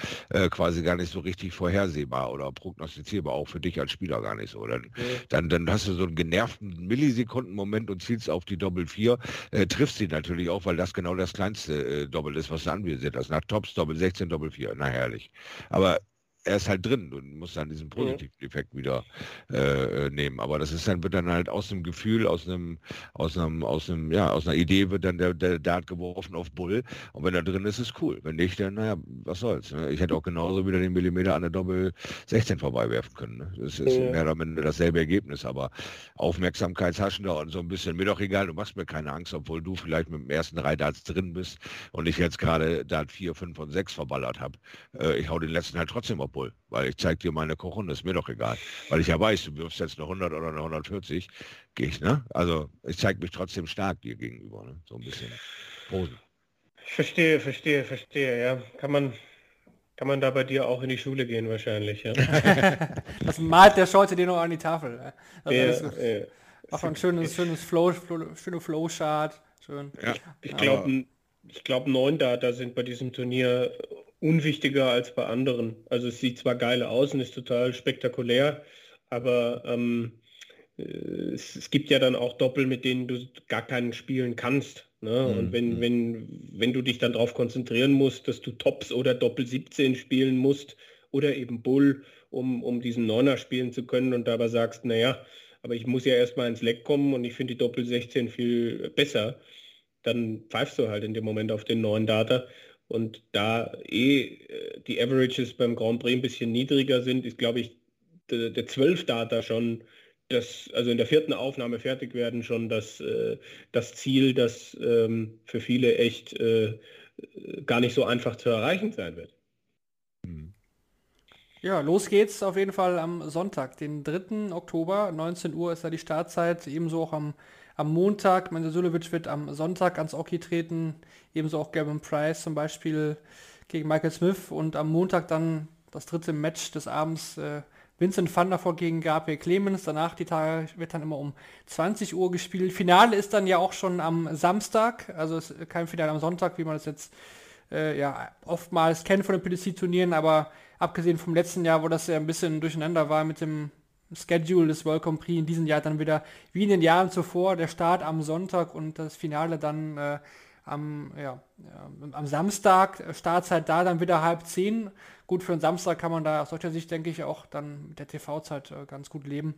äh, quasi gar nicht so richtig vorhersehbar oder prognostizierbar, auch für dich als Spieler gar nicht so. Dann, ja. dann, dann hast du so einen genervten Millisekundenmoment und zielst auf die Doppel 4, äh, triffst sie natürlich auch, weil das genau das kleinste äh, Doppel ist, was du anvisiert hast. Nach Tops Doppel 16, Doppel 4, na herrlich. Aber er ist halt drin. Du musst dann diesen positiven Effekt wieder äh, nehmen. Aber das ist dann, wird dann halt aus einem Gefühl, aus einem, aus einem, aus einem, ja, aus einer Idee wird dann der, der Dart geworfen auf Bull. Und wenn er drin ist, ist cool. Wenn nicht, dann, naja, was soll's. Ne? Ich hätte auch genauso wieder den Millimeter an der Doppel 16 vorbeiwerfen können. Ne? Das ist ja. mehr oder minder dasselbe Ergebnis, aber Aufmerksamkeitshaschender und so ein bisschen, mir doch egal, du machst mir keine Angst, obwohl du vielleicht mit dem ersten drei Darts drin bist und ich jetzt gerade Dart 4, 5 und 6 verballert habe. Äh, ich hau den letzten halt trotzdem auf Bull, weil ich zeige dir meine Kochhunde, ist mir doch egal. Weil ich ja weiß, du wirfst jetzt eine 100 oder eine 140, gehe ich, ne? Also ich zeige mich trotzdem stark dir gegenüber, ne? So ein bisschen Posen. Ich verstehe, verstehe, verstehe, ja. Kann man, kann man da bei dir auch in die Schule gehen wahrscheinlich, ja. das malt der Scholze dir noch an die Tafel. Also ja, das ja. Auch ein schönes, schönes Flow, Flow schöne Flowchart. Schön. Ja. Ich, ich glaube, ich glaube, neun Data sind bei diesem Turnier unwichtiger als bei anderen. Also es sieht zwar geil aus und ist total spektakulär, aber ähm, äh, es, es, gibt ja dann auch Doppel, mit denen du gar keinen spielen kannst. Ne? Mhm. Und wenn, mhm. wenn, wenn du dich dann darauf konzentrieren musst, dass du Tops oder Doppel 17 spielen musst oder eben Bull, um, um diesen Neuner spielen zu können und dabei sagst, naja, aber ich muss ja erstmal ins Leck kommen und ich finde die Doppel 16 viel besser, dann pfeifst du halt in dem Moment auf den neuen Data. Und da eh die Averages beim Grand Prix ein bisschen niedriger sind, ist, glaube ich, der, der 12-Data schon das, also in der vierten Aufnahme fertig werden, schon das, äh, das Ziel, das ähm, für viele echt äh, gar nicht so einfach zu erreichen sein wird. Ja, los geht's auf jeden Fall am Sonntag, den 3. Oktober, 19 Uhr ist da die Startzeit, ebenso auch am am Montag, Mansulovic wird am Sonntag ans Oki treten, ebenso auch Gavin Price zum Beispiel gegen Michael Smith und am Montag dann das dritte Match des Abends äh, Vincent van der Voort gegen Gabriel Clemens. Danach die Tage wird dann immer um 20 Uhr gespielt. Finale ist dann ja auch schon am Samstag, also kein Finale am Sonntag, wie man das jetzt äh, ja oftmals kennt von den PDC-Turnieren, aber abgesehen vom letzten Jahr, wo das ja ein bisschen durcheinander war mit dem Schedule des World Grand Prix in diesem Jahr dann wieder wie in den Jahren zuvor der Start am Sonntag und das Finale dann äh, am, ja, ja, am Samstag, Startzeit da dann wieder halb zehn. Gut, für einen Samstag kann man da aus solcher Sicht, denke ich, auch dann mit der TV-Zeit äh, ganz gut leben.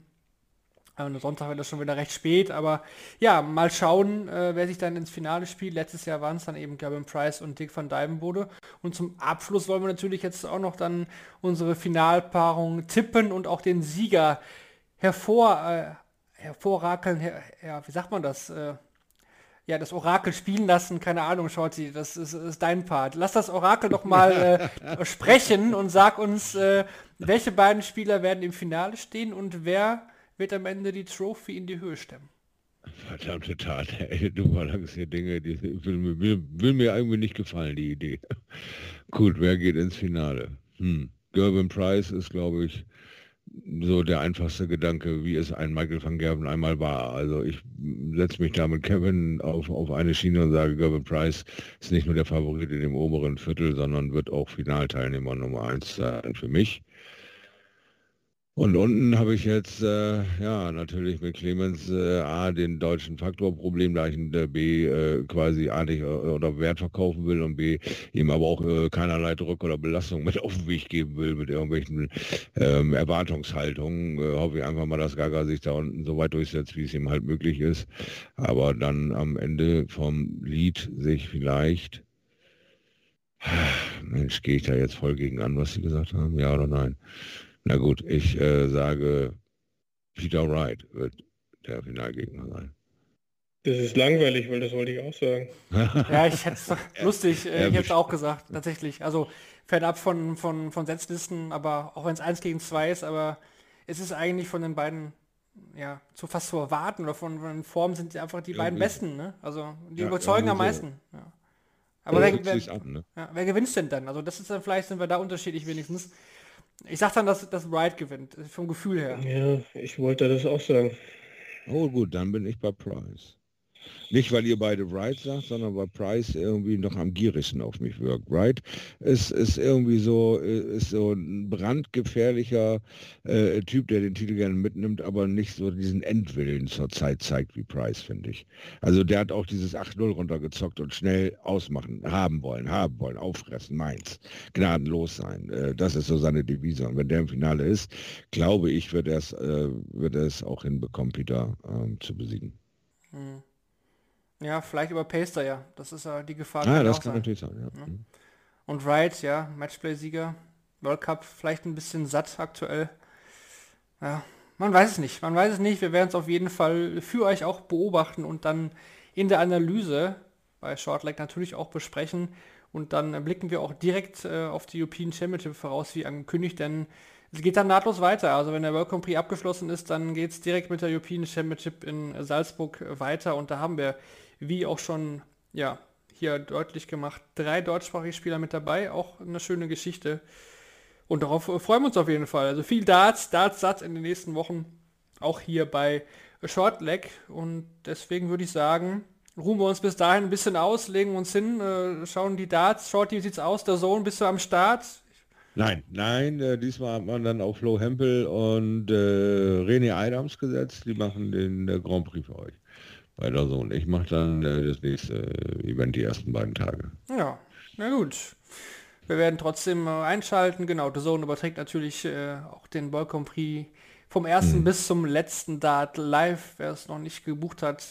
Und Sonntag wird das schon wieder recht spät, aber ja, mal schauen, äh, wer sich dann ins Finale spielt. Letztes Jahr waren es dann eben Gavin Price und Dick van Dijvenbode. Und zum Abschluss wollen wir natürlich jetzt auch noch dann unsere Finalpaarung tippen und auch den Sieger hervor, äh, hervorrakeln, her, ja, wie sagt man das? Äh, ja, das Orakel spielen lassen, keine Ahnung, Shorty, das ist, ist dein Part. Lass das Orakel doch mal äh, sprechen und sag uns, äh, welche beiden Spieler werden im Finale stehen und wer wird am Ende die Trophy in die Höhe stemmen. Verdammte Tat, ey, du verlangst hier Dinge, die will, will, will, mir irgendwie nicht gefallen, die Idee. Gut, wer geht ins Finale? Hm. Gervin Price ist, glaube ich, so der einfachste Gedanke, wie es ein Michael van Gerven einmal war. Also ich setze mich da mit Kevin auf, auf eine Schiene und sage, Gervin Price ist nicht nur der Favorit in dem oberen Viertel, sondern wird auch Finalteilnehmer Nummer eins sein für mich. Und unten habe ich jetzt, äh, ja, natürlich mit Clemens äh, A, den deutschen Faktorproblem, da ich ihn äh, B, äh, quasi A nicht äh, oder Wert verkaufen will und B, ihm aber auch äh, keinerlei Druck oder Belastung mit auf den Weg geben will, mit irgendwelchen ähm, Erwartungshaltungen. hoffe ich einfach mal, dass Gaga sich da unten so weit durchsetzt, wie es ihm halt möglich ist. Aber dann am Ende vom Lied sich vielleicht Mensch, gehe ich da jetzt voll gegen an, was Sie gesagt haben? Ja oder nein? Na gut, ich äh, sage, Peter Wright wird der Finalgegner sein. Das ist langweilig, weil das wollte ich auch sagen. Ja, ich hätte es lustig, äh, ich hätte es auch gesagt, tatsächlich. Also fernab von, von, von Setzlisten, aber auch wenn es 1 gegen 2 ist, aber es ist eigentlich von den beiden, ja, zu fast zu erwarten oder von, von Formen sind die einfach die beiden Irgendwie. besten, ne? Also die Ja, überzeugen am irgendwie so. meisten. Ja. Aber Ja, wer, wer, an, ne? ja, wer gewinnt denn dann? Also das ist dann vielleicht sind wir da unterschiedlich wenigstens. Ich sag dann, dass, dass Wright gewinnt, vom Gefühl her. Ja, ich wollte das auch sagen. Oh gut, dann bin ich bei Price. Nicht, weil ihr beide Wright sagt, sondern weil Price irgendwie noch am gierigsten auf mich wirkt. Wright ist, ist irgendwie so, äh, ist so ein brandgefährlicher äh, Typ, der den Titel gerne mitnimmt, aber nicht so diesen Endwillen zur Zeit zeigt wie Price, finde ich. Also der hat auch dieses 8-0 runtergezockt und schnell ausmachen, haben wollen, haben wollen, auffressen, meins, gnadenlos sein. Äh, das ist so seine Devise. Und wenn der im Finale ist, glaube ich, wird er es, äh, auch hinbekommen, Peter ähm, zu besiegen. Hm. Ja, vielleicht über Paster, ja. Das ist ja die Gefahr. Ah, kann das kann sein. natürlich sein. Ja. Mhm. Und Wright, ja, Matchplay-Sieger, World Cup, vielleicht ein bisschen satt aktuell. Ja, man weiß es nicht. Man weiß es nicht. Wir werden es auf jeden Fall für euch auch beobachten und dann in der Analyse bei Shortleg natürlich auch besprechen. Und dann blicken wir auch direkt äh, auf die European Championship voraus, wie angekündigt, denn es geht dann nahtlos weiter. Also wenn der World Grand Prix abgeschlossen ist, dann geht es direkt mit der European Championship in Salzburg weiter. Und da haben wir, wie auch schon ja, hier deutlich gemacht, drei deutschsprachige Spieler mit dabei. Auch eine schöne Geschichte. Und darauf äh, freuen wir uns auf jeden Fall. Also viel Darts, Darts, Satz in den nächsten Wochen. Auch hier bei Shortleg. Und deswegen würde ich sagen, ruhen wir uns bis dahin ein bisschen aus, legen uns hin, äh, schauen die Darts. Shorty, wie sieht's aus? Der Sohn, bist du am Start? Nein, nein, äh, diesmal hat man dann auf Flo Hempel und äh, René Adams gesetzt. Die machen den äh, Grand Prix für euch. Bei der Sohn. Ich mache dann äh, das nächste äh, Event die ersten beiden Tage. Ja, na gut. Wir werden trotzdem äh, einschalten. Genau, The Zone überträgt natürlich äh, auch den Grand Prix vom ersten bis zum letzten Dart live. Wer es noch nicht gebucht hat,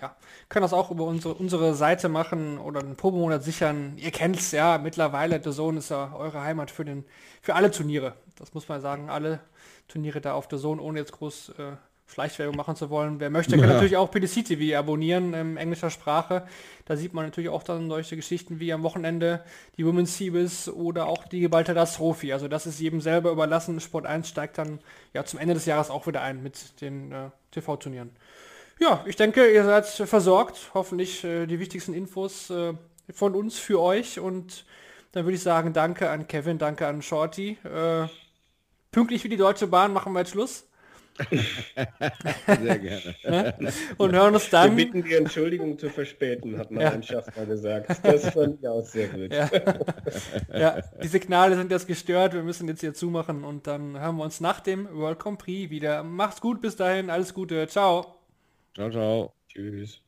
ja, kann das auch über unsere, unsere Seite machen oder einen Probemonat sichern. Ihr kennt's ja mittlerweile, The Zone ist ja eure Heimat für den für alle Turniere. Das muss man sagen, alle Turniere da auf The Zone, ohne jetzt groß äh, Schleichwerbung machen zu wollen. Wer möchte, kann Ja. natürlich auch PDC TV abonnieren in englischer Sprache. Da sieht man natürlich auch dann solche Geschichten wie am Wochenende die Women's Series oder auch die Gibraltar Trophy. Also das ist jedem selber überlassen. Sport 1 steigt dann ja zum Ende des Jahres auch wieder ein mit den äh, TV-Turnieren. Ja, ich denke, ihr seid versorgt. Hoffentlich äh, die wichtigsten Infos äh, von uns für euch. Und dann würde ich sagen, danke an Kevin, danke an Shorty. Äh, pünktlich wie die Deutsche Bahn machen wir jetzt Schluss. Sehr gerne. Ne? Und hören uns Wir dann. bitten die Entschuldigung zu verspäten, hat mein Ja. Schaffner gesagt. Das fand ich auch sehr gut. Ja. ja, die Signale sind jetzt gestört. Wir müssen jetzt hier zumachen und dann hören wir uns nach dem World Grand Prix wieder. Macht's gut bis dahin. Alles Gute. Ciao. Ciao, ciao. Tschüss.